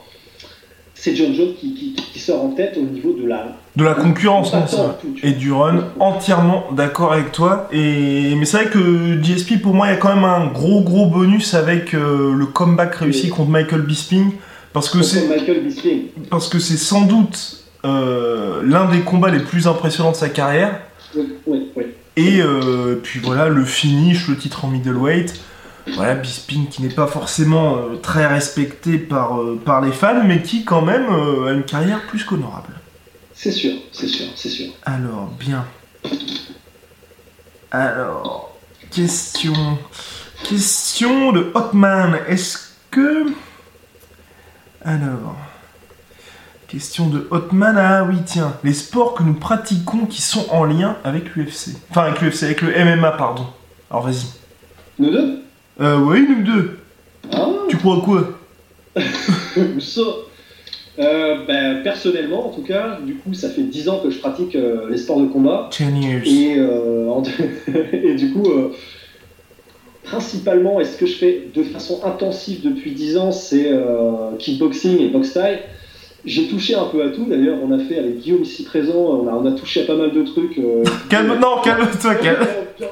c'est John Jones qui, qui- qui sort en tête au niveau de la. De la concurrence, non. Et du run, entièrement d'accord avec toi. Et mais c'est vrai que GSP pour moi il y a quand même un gros gros bonus avec euh, le comeback réussi Oui. contre Michael Bisping parce que c'est parce que c'est sans doute euh, l'un des combats les plus impressionnants de sa carrière. Oui, oui, oui. Et euh, puis voilà, le finish, le titre en middleweight. Voilà, Bisping qui n'est pas forcément euh, très respecté par, euh, par les fans, mais qui quand même euh, a une carrière plus qu'honorable. C'est sûr, c'est sûr, c'est sûr. Alors, bien. Alors, question. Question de Hotman. Est-ce que. Alors. Question de Hotman. Ah oui, tiens. Les sports que nous pratiquons qui sont en lien avec l'UFC. Enfin, avec l'UFC, avec le MMA, pardon. Alors, vas-y. Nous deux? Euh, oui, nous deux. Ah, Tu crois quoi? Ça. Euh, ben, personnellement, en tout cas, du coup, ça fait 10 ans que je pratique euh, les sports de combat. 10 years. Et, euh, en- et du coup, euh, principalement, et ce que je fais de façon intensive depuis 10 ans, c'est euh, kickboxing et boxe thaï. J'ai touché un peu à tout, d'ailleurs, on a fait avec Guillaume ici présent, on a, on a touché à pas mal de trucs. euh, Calme, non, calme-toi, calme.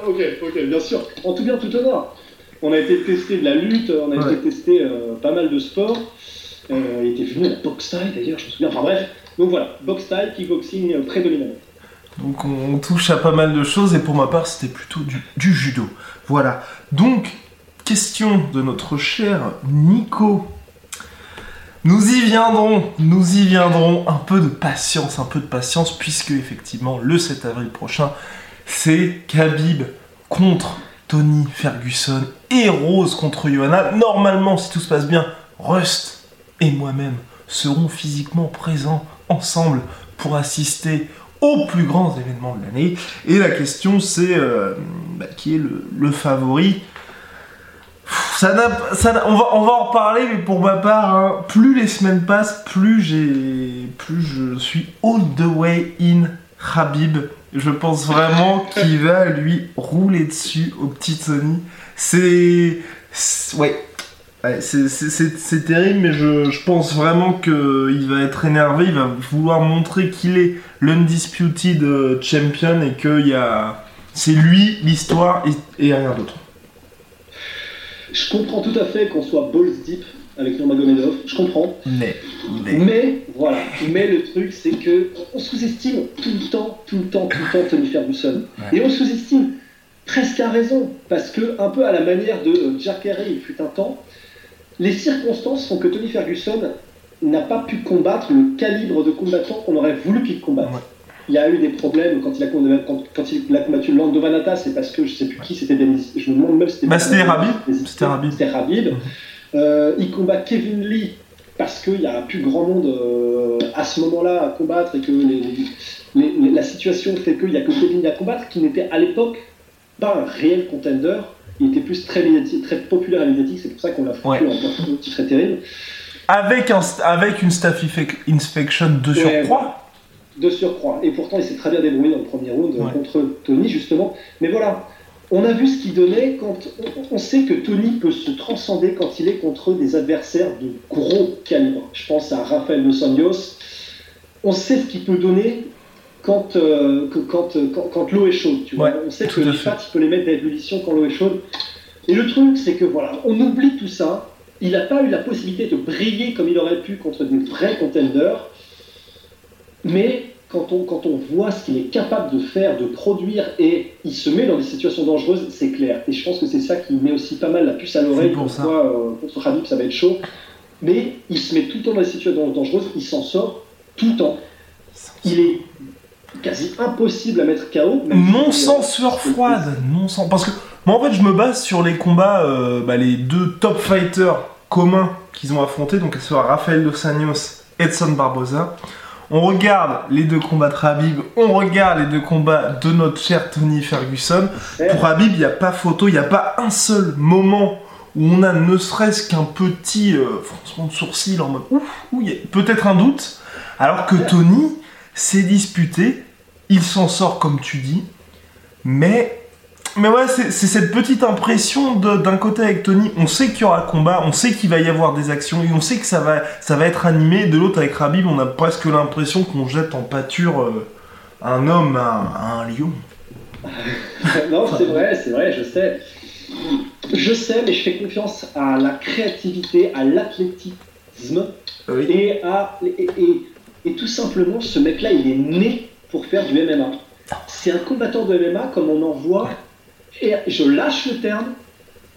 ok, ok, bien sûr. En tout bien, tout honneur. On a été testé de la lutte, on a Ouais. été testé euh, pas mal de sports. Euh, il était venu à la boxe thaï d'ailleurs, je me souviens. Enfin bref, donc voilà, boxe thaï, kickboxing euh, prédominant. Donc on, on touche à pas mal de choses et pour ma part c'était plutôt du, du judo. Voilà. Donc, question de notre cher Nico. Nous y viendrons, nous y viendrons. Un peu de patience, un peu de patience, puisque effectivement le 7 avril prochain, c'est Khabib contre Tony Ferguson et Rose contre Johanna. Normalement, si tout se passe bien, Rust et moi-même serons physiquement présents ensemble pour assister aux plus grands événements de l'année. Et la question c'est euh, bah, qui est le, favori? On, va, en reparler, mais pour ma part, hein, plus les semaines passent, plus plus je suis all the way in Habib. Je pense vraiment qu'il va lui rouler dessus au petit Tony. C'est, ouais, c'est terrible, mais je, je pense vraiment qu'il va être énervé, il va vouloir montrer qu'il est l'undisputed euh, champion et que y a... c'est lui l'histoire et, et rien d'autre. Je comprends tout à fait qu'on soit balls deep avec Nurmagomedov, je comprends. Mais, mais. Mais voilà, mais le truc c'est que on sous-estime tout le temps, tout le temps, tout le temps Tony Ferguson. Et on sous-estime presque à raison, parce que un peu à la manière de euh, Jack Harry il fut un temps, les circonstances font que Tony Ferguson n'a pas pu combattre le calibre de combattant qu'on aurait voulu qu'il combatte. Ouais. Il y a eu des problèmes quand il a, combattu- quand, quand il a combattu Lando Vanata, c'est parce que je sais plus qui c'était, Denis- je me demande même si c'était Bah, c'était Rabib. C'était C'était Rabib. C'était Rabib. Euh, il combat Kevin Lee parce qu'il n'y a plus grand monde euh, à ce moment-là à combattre et que les- les- les- la situation fait qu'il n'y a que Kevin Lee à combattre, qui n'était à l'époque pas un réel contender. Il était plus très, médiatique, très populaire et médiatique, c'est pour ça qu'on l'a foutu Ouais. en titre terrible. Avec, un, avec une staff inspection de Ouais, surcroît. de surcroît. Et pourtant, il s'est très bien débrouillé dans le premier round euh, Ouais. contre Tony, justement. Mais voilà, on a vu ce qu'il donnait quand on, sait que Tony peut se transcender quand il est contre des adversaires de gros calibre. Je pense à Rafael Dos Anjos. On sait ce qu'il peut donner quand, euh, que- quand, euh, quand, quand l'eau est chaude. Tu vois. Ouais, on sait que les pattes, il peut les mettre à ébullition quand l'eau est chaude. Et le truc, c'est que voilà, on oublie tout ça. Il n'a pas eu la possibilité de briller comme il aurait pu contre des vrais contenders. Mais quand on, quand on voit ce qu'il est capable de faire, de produire, et il se met dans des situations dangereuses, c'est clair. Et je pense que c'est ça qui met aussi pas mal la puce à l'oreille. Pour ça. Pourquoi euh, contre ça va être chaud. Mais il se met tout le temps dans des situations dangereuses, il s'en sort tout le temps. Il est quasi impossible à mettre KO. même si- Non sans sueur froide, non sans. Parce que moi en fait je me base sur les combats, euh, bah, les deux top fighters communs qu'ils ont affrontés, donc ce soit Rafael Dos Anjos, Edson Barboza. On regarde les deux combats de Habib, on regarde les deux combats de notre cher Tony Ferguson. Pour Habib, il n'y a pas photo, il n'y a pas un seul moment où on a ne serait-ce qu'un petit euh, froncement de sourcil en mode ouf, a peut-être un doute. Alors que Tony s'est disputé, il s'en sort comme tu dis, mais mais ouais, c'est cette petite impression d'un côté avec Tony, on sait qu'il y aura combat, on sait qu'il va y avoir des actions, et on sait que ça va, ça va être animé. De l'autre avec Rabib, on a presque l'impression qu'on jette en pâture euh, un homme à, à un lion. non, c'est vrai, c'est vrai, je sais. Je sais, mais je fais confiance à la créativité, à l'athlétisme Oui. et à et, et- et tout simplement, ce mec-là, il est né pour faire du MMA. C'est un combattant de MMA comme on en voit, et je lâche le terme,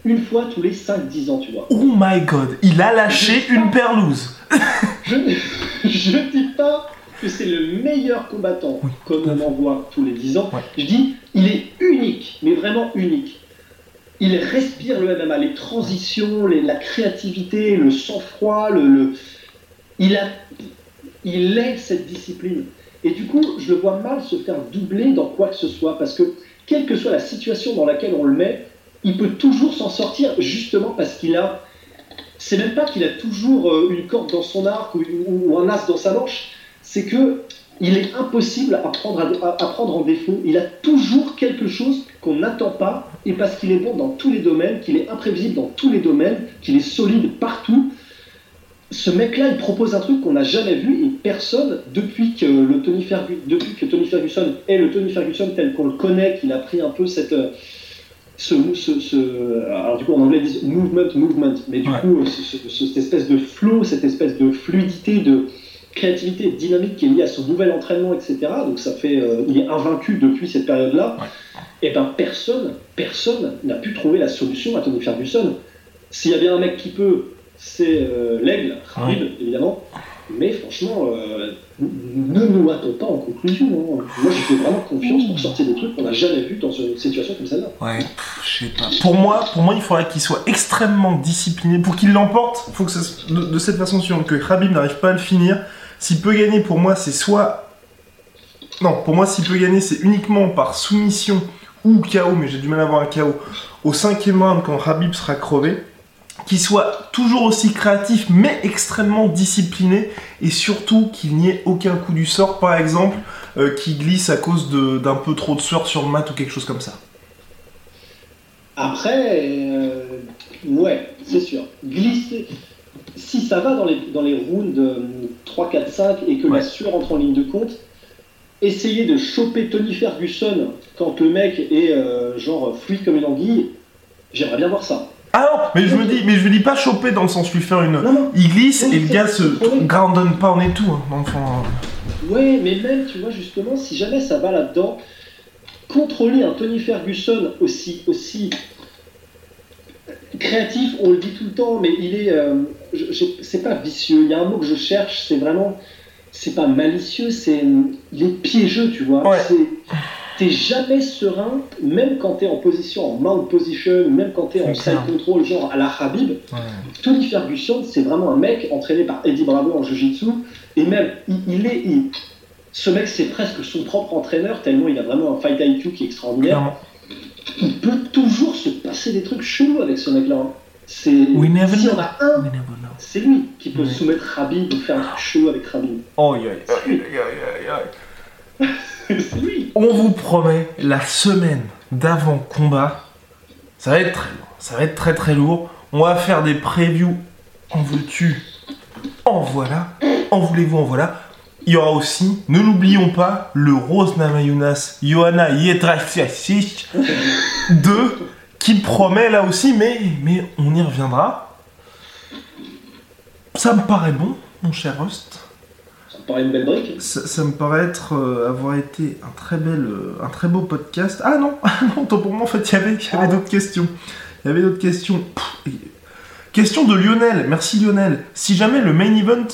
une fois tous les 5-10 ans, tu vois. Oh my god, il a lâché une perlouse. Je ne dis pas que c'est le meilleur combattant comme on en voit tous les 10 ans. Ouais. Je dis, il est unique, mais vraiment unique. Il respire le MMA, les transitions, les- la créativité, le sang-froid, le, le- il, a, il est cette discipline. Et du coup, je le vois mal se faire doubler dans quoi que ce soit, parce que quelle que soit la situation dans laquelle on le met, il peut toujours s'en sortir justement parce qu'il a c'est même pas qu'il a toujours euh, une corde dans son arc ou, un as dans sa manche, c'est que il est impossible à prendre, à prendre en défaut. Il a toujours quelque chose qu'on n'attend pas, et parce qu'il est bon dans tous les domaines, qu'il est imprévisible dans tous les domaines, qu'il est solide partout. Ce mec-là, il propose un truc qu'on n'a jamais vu et personne, depuis que, le Tony Fergu- depuis que Tony Ferguson est le Tony Ferguson tel qu'on le connaît, qu'il a pris un peu cette, euh, ce, ce, ce- alors du coup en anglais ils disent movement, movement, mais du Ouais. coup ce- cette espèce de flow, cette espèce de fluidité, de créativité, de dynamique qui est liée à son nouvel entraînement, etc. Donc ça fait, euh, il est invaincu depuis cette période-là. Et ben personne, personne n'a pu trouver la solution à Tony Ferguson. S'il y a bien un mec qui peut, c'est euh, l'aigle, Khabib, évidemment. Mais franchement, euh, ne nous hâtons pas en conclusion. hein. Moi, je fais vraiment confiance pour sortir des trucs qu'on n'a jamais vus dans une situation comme celle-là. Ouais, je sais pas. Pour moi, pour moi, il faudrait qu'il soit extrêmement discipliné. Pour qu'il l'emporte, il faut que ça de, de cette façon suivante, que Khabib n'arrive pas à le finir. S'il peut gagner, pour moi, c'est soit... Non, pour moi, s'il peut gagner, c'est uniquement par soumission ou KO, mais j'ai du mal à avoir un KO, au cinquième round quand Khabib sera crevé. Qu'il soit toujours aussi créatif, mais extrêmement discipliné, et surtout qu'il n'y ait aucun coup du sort, par exemple, euh, qui glisse à cause d'un peu trop de sueur sur le mat ou quelque chose comme ça. Après, euh, ouais, c'est sûr. Glisser. Si ça va dans les, dans les rounds euh, 3, 4, 5 et que Ouais. la sueur entre en ligne de compte, essayer de choper Tony Ferguson quand le mec est euh, genre fluide comme une anguille, j'aimerais bien voir ça. Ah non, mais je me dis, mais je me dis pas choper dans le sens lui faire une. Non, non. Il glisse et le gars se grandonne pas en et tout. hein. Enfin, euh, Ouais, mais même, tu vois, justement, si jamais ça va là-dedans, contrôler un Tony Ferguson aussi, aussi créatif, on le dit tout le temps, mais il est. euh, c'est pas vicieux, il y a un mot que je cherche, c'est vraiment. C'est pas malicieux, c'est. Il est piégeux, tu vois. Ouais. C'est- T'es jamais serein, même quand t'es en position, en mount position, même quand t'es en side control, genre à la Habib. Tony Ferguson, c'est vraiment un mec entraîné par Eddie Bravo en Jiu-Jitsu. Et même, il, il est. il- ce mec, c'est presque son propre entraîneur, tellement il a vraiment un fight IQ qui est extraordinaire. clairement. Il peut toujours se passer des trucs chelous avec ce mec-là. hein. C'est. Know. en a un, c'est lui qui peut soumettre Habib ou faire un truc chelou avec Habib. Oh, aïe, aïe, aïe. C'est lui. On vous promet la semaine d'avant combat. Ça va être très lourd. Ça va être très très lourd. On va faire des previews. En veux-tu? En voilà. En voulez-vous? En voilà. Il y aura aussi, ne l'oublions pas, le Rose Namayunas Johanna Yedrasiasic 2 qui promet là aussi, mais, mais on y reviendra. Ça me paraît bon, mon cher Rust. Ça me paraît une belle brique. Ça, ça me paraît être, euh, avoir été un très, bel, euh, un très beau podcast. Ah non, ah non, tant pour moi, en fait, il y avait, Ah. d'autres questions. Il y avait d'autres questions. Pff, question de Lionel. Merci Lionel. Si jamais le main event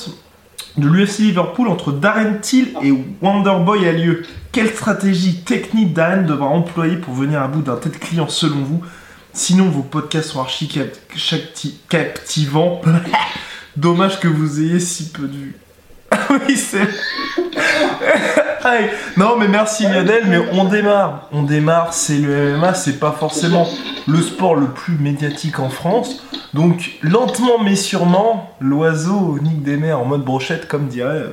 de l'UFC Liverpool entre Darren Till et Wonderboy a lieu, quelle stratégie technique Darren devra employer pour venir à bout d'un tel client selon vous? Sinon, vos podcasts sont archi captivants. Dommage que vous ayez si peu de vues. oui, c'est. Non, mais merci Lionel, mais on démarre. On démarre, c'est le MMA, c'est pas forcément le sport le plus médiatique en France. Donc, lentement mais sûrement, l'oiseau nique des mers en mode brochette, comme dirait,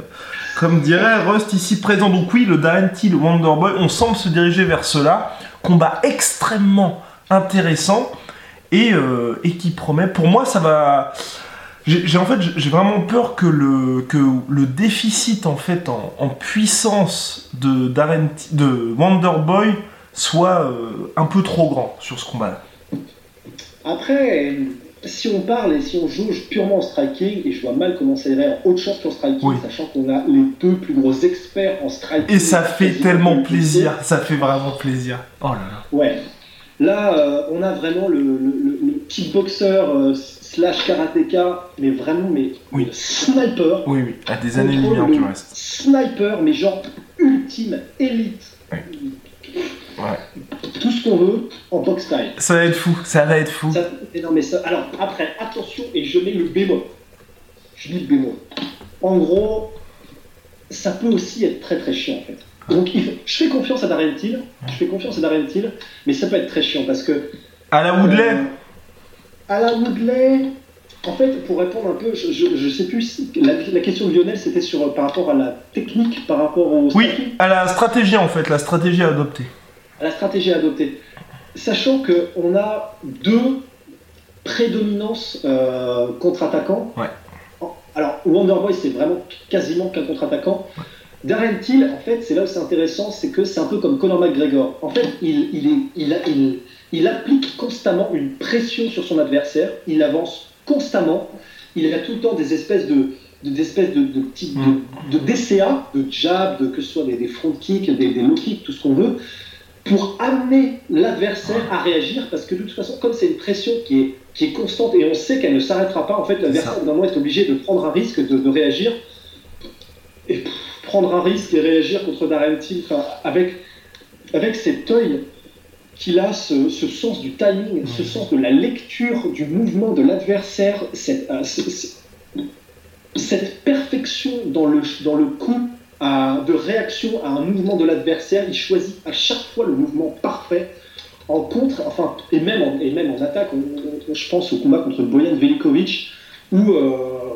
comme dirait Rust ici présent. Donc, oui, le Darren Till Wonderboy, on semble se diriger vers cela. Combat extrêmement intéressant et, euh, et qui promet. Pour moi, ça va. J'ai en fait j'ai vraiment peur que le, que le déficit en fait en, en puissance de, de Wonderboy soit euh, un peu trop grand sur ce combat-là. Après, si on parle et si on jauge purement en striking, et je vois mal comment ça irait en autre chose qu'en striking, Oui. sachant qu'on a les deux plus gros experts en striking. Et ça fait tellement plaisir, ça fait vraiment plaisir. Oh là là. Ouais. Là, euh, on a vraiment le, le, le- le kickboxer euh, slash karatéka, mais vraiment, mais Oui. sniper. Oui, oui, à des années-lumière du reste. Sniper, mais genre ultime, élite. Ouais. Ouais. Tout ce qu'on veut en box style. Ça va être fou, ça va être fou. Ça- non, mais ça- alors, après, attention, et je mets le bémol. Je dis le bémol. En gros, ça peut aussi être très très chiant en fait. Donc, il faut- je fais confiance à Darren Till, je fais confiance à Darren Till, mais ça peut être très chiant parce que. À la Woodley euh, la Woodley, en fait, pour répondre un peu, je, je sais plus si. La, la question de Lionel, c'était sur euh, par rapport à la technique, par rapport au Oui, à la stratégie en fait, la stratégie à adopter. à la stratégie à adopter. Sachant qu'on a deux prédominances euh, contre-attaquants. Ouais. Alors, Wonderboy, c'est vraiment quasiment qu'un contre-attaquant. Darren Till, en fait, c'est là où c'est intéressant, c'est que c'est un peu comme Conor McGregor. En fait, il, il, est, il, a- il, il applique constamment une pression sur son adversaire, il avance constamment, il a tout le temps des espèces de, de- des espèces de, de petits de, de DCA, de jab, de, que ce soit des, des front kicks, des, des low kicks, tout ce qu'on veut, pour amener l'adversaire à réagir, parce que de toute façon, comme c'est une pression qui est, qui est constante et on sait qu'elle ne s'arrêtera pas, en fait, l'adversaire moment est obligé de prendre un risque, de, de réagir, et pff, prendre un risque et réagir contre Darren Till, avec, avec cet œil qu'il a, ce, ce sens du timing, ce sens de la lecture du mouvement de l'adversaire, cette, euh, cette perfection dans le, dans le coup à- de réaction à un mouvement de l'adversaire, il choisit à chaque fois le mouvement parfait. En contre, enfin, et même en, et même en attaque, on- on- je pense au combat contre Bojan Velikovic, où, euh,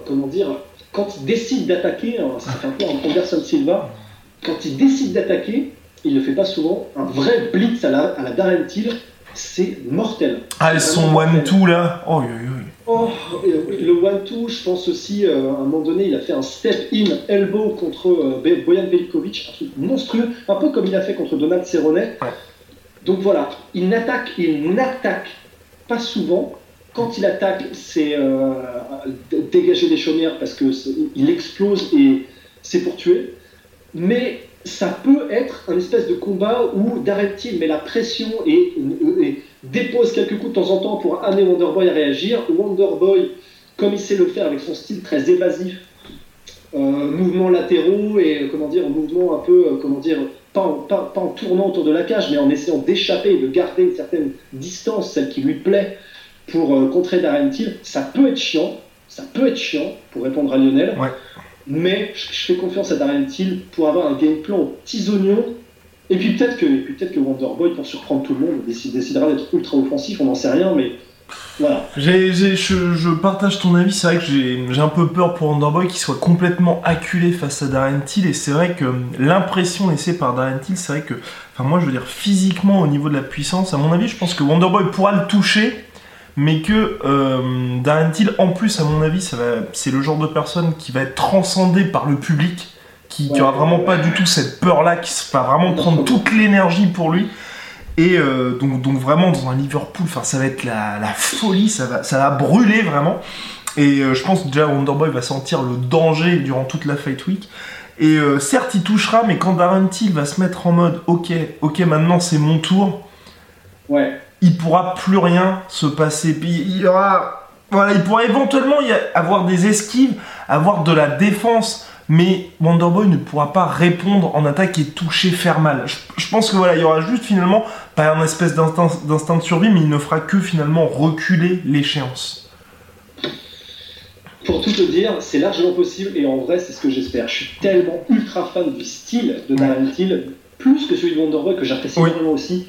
comment dire, quand il décide d'attaquer, hein, c'est un peu un Anderson Silva, quand il décide d'attaquer, il ne le fait pas souvent, un vrai blitz à la, à la Darren Till, c'est mortel. Ah, C'est son vraiment mortel. one-two là. Oh, oui, oui. Oh, le one-two, je pense aussi, euh, à un moment donné, il a fait un step-in elbow contre euh, Bojan Velikovic, un truc monstrueux, un peu comme il a fait contre Donald Cerrone. Ouais. Donc voilà, il n'attaque, il n'attaque pas souvent, quand il attaque, c'est euh, dégager des chaumières parce qu'il explose et c'est pour tuer. Mais ça peut être un espèce de combat où Darren Till met la pression et, dépose quelques coups de temps en temps pour amener Wonderboy à réagir. Wonderboy, comme il sait le faire avec son style très évasif, euh, mouvements latéraux et comment dire, mouvements un peu, euh, comment dire, pas en, pas, tournant autour de la cage, mais en essayant d'échapper, de garder une certaine distance, celle qui lui plaît, pour euh, contrer Darren Till, ça peut être chiant, ça peut être chiant, pour répondre à Lionel. Mais je, fais confiance à Darren Till pour avoir un game plan aux petits oignons. Et puis peut-être que, peut que Wonderboy, pour surprendre tout le monde, décidera d'être ultra offensif, on n'en sait rien, mais voilà. je, partage ton avis, c'est vrai que j'ai un peu peur pour Wonderboy qu'il soit complètement acculé face à Darren Till, et c'est vrai que l'impression laissée par Darren Till, c'est vrai que, enfin moi je veux dire physiquement au niveau de la puissance, à mon avis je pense que Wonderboy pourra le toucher, mais que euh, Darren Till, en plus, à mon avis, c'est le genre de personne qui va être transcendé par le public, qui, n'aura vraiment pas du tout cette peur-là, qui va vraiment prendre toute l'énergie pour lui. Et euh, donc, donc, vraiment, dans un Liverpool, ça va être la, folie, ça va, ça va brûler vraiment. Et euh, je pense que déjà Wonderboy va sentir le danger durant toute la Fight Week. Et certes, il touchera, mais quand Darren Till va se mettre en mode, ok, ok, maintenant c'est mon tour. Ouais il pourra plus rien se passer. Puis il y aura, voilà, il pourra éventuellement y avoir des esquives, avoir de la défense, mais Wonderboy ne pourra pas répondre en attaque et toucher, faire mal. Je, pense que voilà, il y aura juste finalement pas un espèce d'instinct de survie, mais il ne fera que finalement reculer l'échéance. Pour tout te dire, c'est largement possible et en vrai, c'est ce que j'espère. Je suis tellement ultra fan du style de Darren Till, plus que celui de Wonderboy que j'apprécie vraiment aussi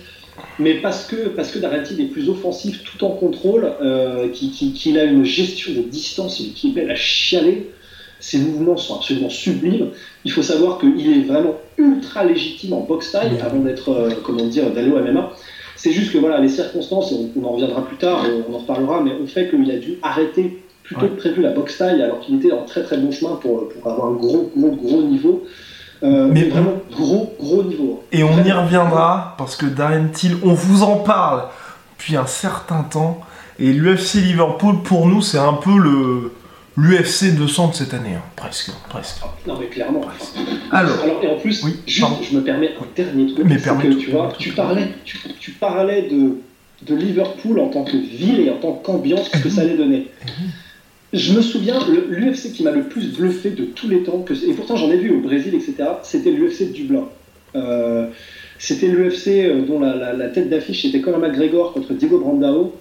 mais parce que, parce que est plus offensif tout en contrôle, euh, qu'il a une gestion de distance, qui est belle à chialer, ses mouvements sont absolument sublimes. Il faut savoir qu'il est vraiment ultra légitime en boxe taille avant d'être, euh, comment dire, d'aller au MMA. C'est juste que voilà, les circonstances, on, en reviendra plus tard, on en reparlera, mais on fait qu'il a dû arrêter plutôt que prévu la boxe taille alors qu'il était en très très bon chemin pour, pour avoir un gros gros gros niveau. Euh, mais vraiment gros, gros niveau. Et on y reviendra parce que Darren Till, on vous en parle depuis un certain temps. Et l'UFC Liverpool, pour nous, c'est un peu le l'UFC 200 de cette année, hein. presque, presque. Non mais clairement. Alors, et en plus, juste, je me permets un dernier truc. Mais que, tu vois, tu parlais, tu, parlais de, de Liverpool en tant que ville et en tant qu'ambiance, ce que ça allait donner. Je me souviens, l'UFC qui m'a le plus bluffé de tous les temps, et pourtant j'en ai vu au Brésil, etc., c'était l'UFC de Dublin. Euh, c'était l'UFC euh, dont la, tête d'affiche était Conor McGregor contre Diego Brandao.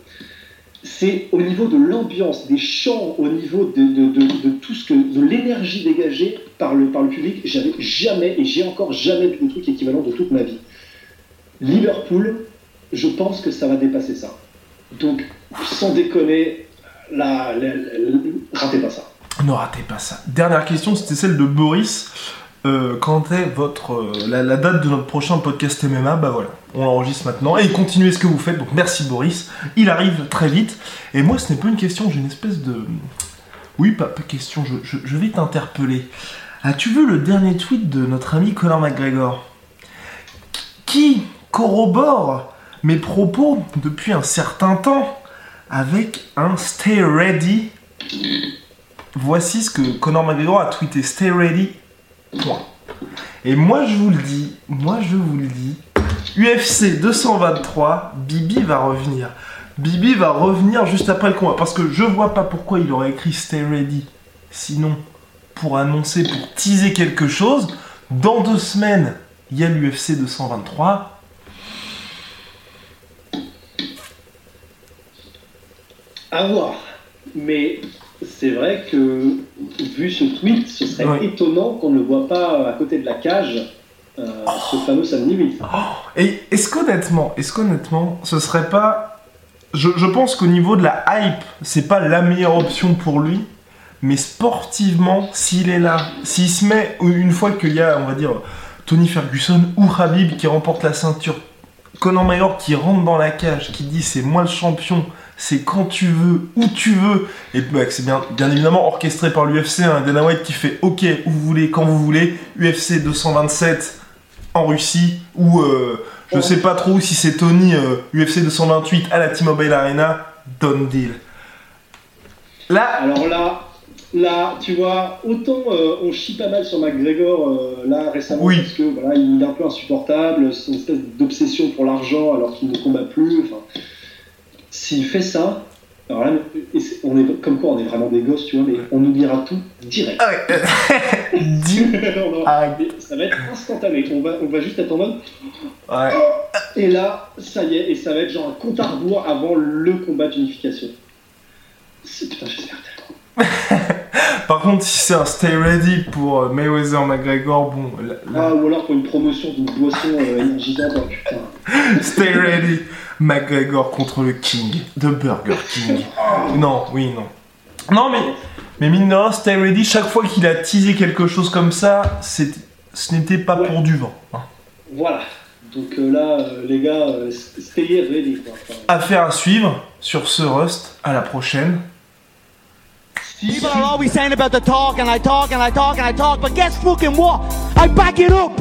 C'est au niveau de l'ambiance, des chants, au niveau de, tout ce que, de l'énergie dégagée par le, par le public, j'avais jamais et j'ai encore jamais vu de truc équivalent de toute ma vie. Liverpool, je pense que ça va dépasser ça. Donc, sans déconner, là, ratez pas ça. Ne ratez pas ça. Dernière question, c'était celle de Boris. Euh, quand est votre euh, la, date de notre prochain podcast MMA Bah voilà, on l'enregistre maintenant et continuez ce que vous faites. Donc merci Boris, il arrive très vite. Et moi, ce n'est pas une question, j'ai une espèce de oui, pas, question. Je, je vais t'interpeller. As-tu vu le dernier tweet de notre ami Conor McGregor? Qui corrobore mes propos depuis un certain temps? Avec un Stay Ready. Voici ce que Conor McGregor a tweeté Stay Ready. Point. Et moi je vous le dis, moi je vous le dis, UFC 223, Bibi va revenir. Bibi va revenir juste après le combat. Parce que je vois pas pourquoi il aurait écrit Stay Ready. Sinon, pour annoncer, pour teaser quelque chose, dans deux semaines, il y a l'UFC 223. À voir. Mais c'est vrai que, vu ce tweet, ce serait étonnant qu'on ne le voit pas à côté de la cage, euh, ce fameux samedi 8. et est-ce qu'honnêtement, est-ce qu'honnêtement, ce serait pas. Je, je pense qu'au niveau de la hype, c'est pas la meilleure option pour lui, mais sportivement, s'il est là, s'il se met une fois qu'il y a, on va dire, Tony Ferguson ou Habib qui remporte la ceinture, Conor McGregor qui rentre dans la cage, qui dit c'est moi le champion, c'est quand tu veux, où tu veux. Et bah, c'est bien, bien évidemment orchestré par l'UFC, un Dana White qui fait OK, où vous voulez, quand vous voulez. UFC 227 en Russie, ou euh, je sais pas trop si c'est Tony, UFC euh, 228 à la T-Mobile Arena, done deal. Là, Alors là, là, tu vois, autant euh, on chie pas mal sur McGregor euh, là récemment Oui. parce que voilà, il est un peu insupportable, c'est une espèce d'obsession pour l'argent alors qu'il ne combat plus. Enfin, s'il fait ça, alors là, on est comme quoi on est vraiment des gosses, tu vois, mais on oubliera tout direct. ah ouais, euh. Non, non, Ah. ça va être instantané. On va, on va juste être en mode. Ouais. Et là, ça y est, et ça va être genre un compte à rebours avant le combat d'unification. C'est- Putain, j'espère tellement. Par contre, si c'est un stay ready pour euh, Mayweather McGregor, bon, là- là- Ah, ou alors pour une promotion d'une boisson euh, énergisante, oh, putain. stay ready McGregor contre le King, The Burger King. Non, oui, non. Non, mais, mais mine de rien, stay ready, chaque fois qu'il a teasé quelque chose comme ça, c'est- ce n'était pas Ouais. pour du vent. hein. Voilà. Donc euh, là, euh, les gars, euh, stay ready. Quoi. Enfin, Affaire à suivre sur ce Rust. À la prochaine. People are always saying about the talk, and I talk, and I talk, and I talk, but guess fucking what? I back it up!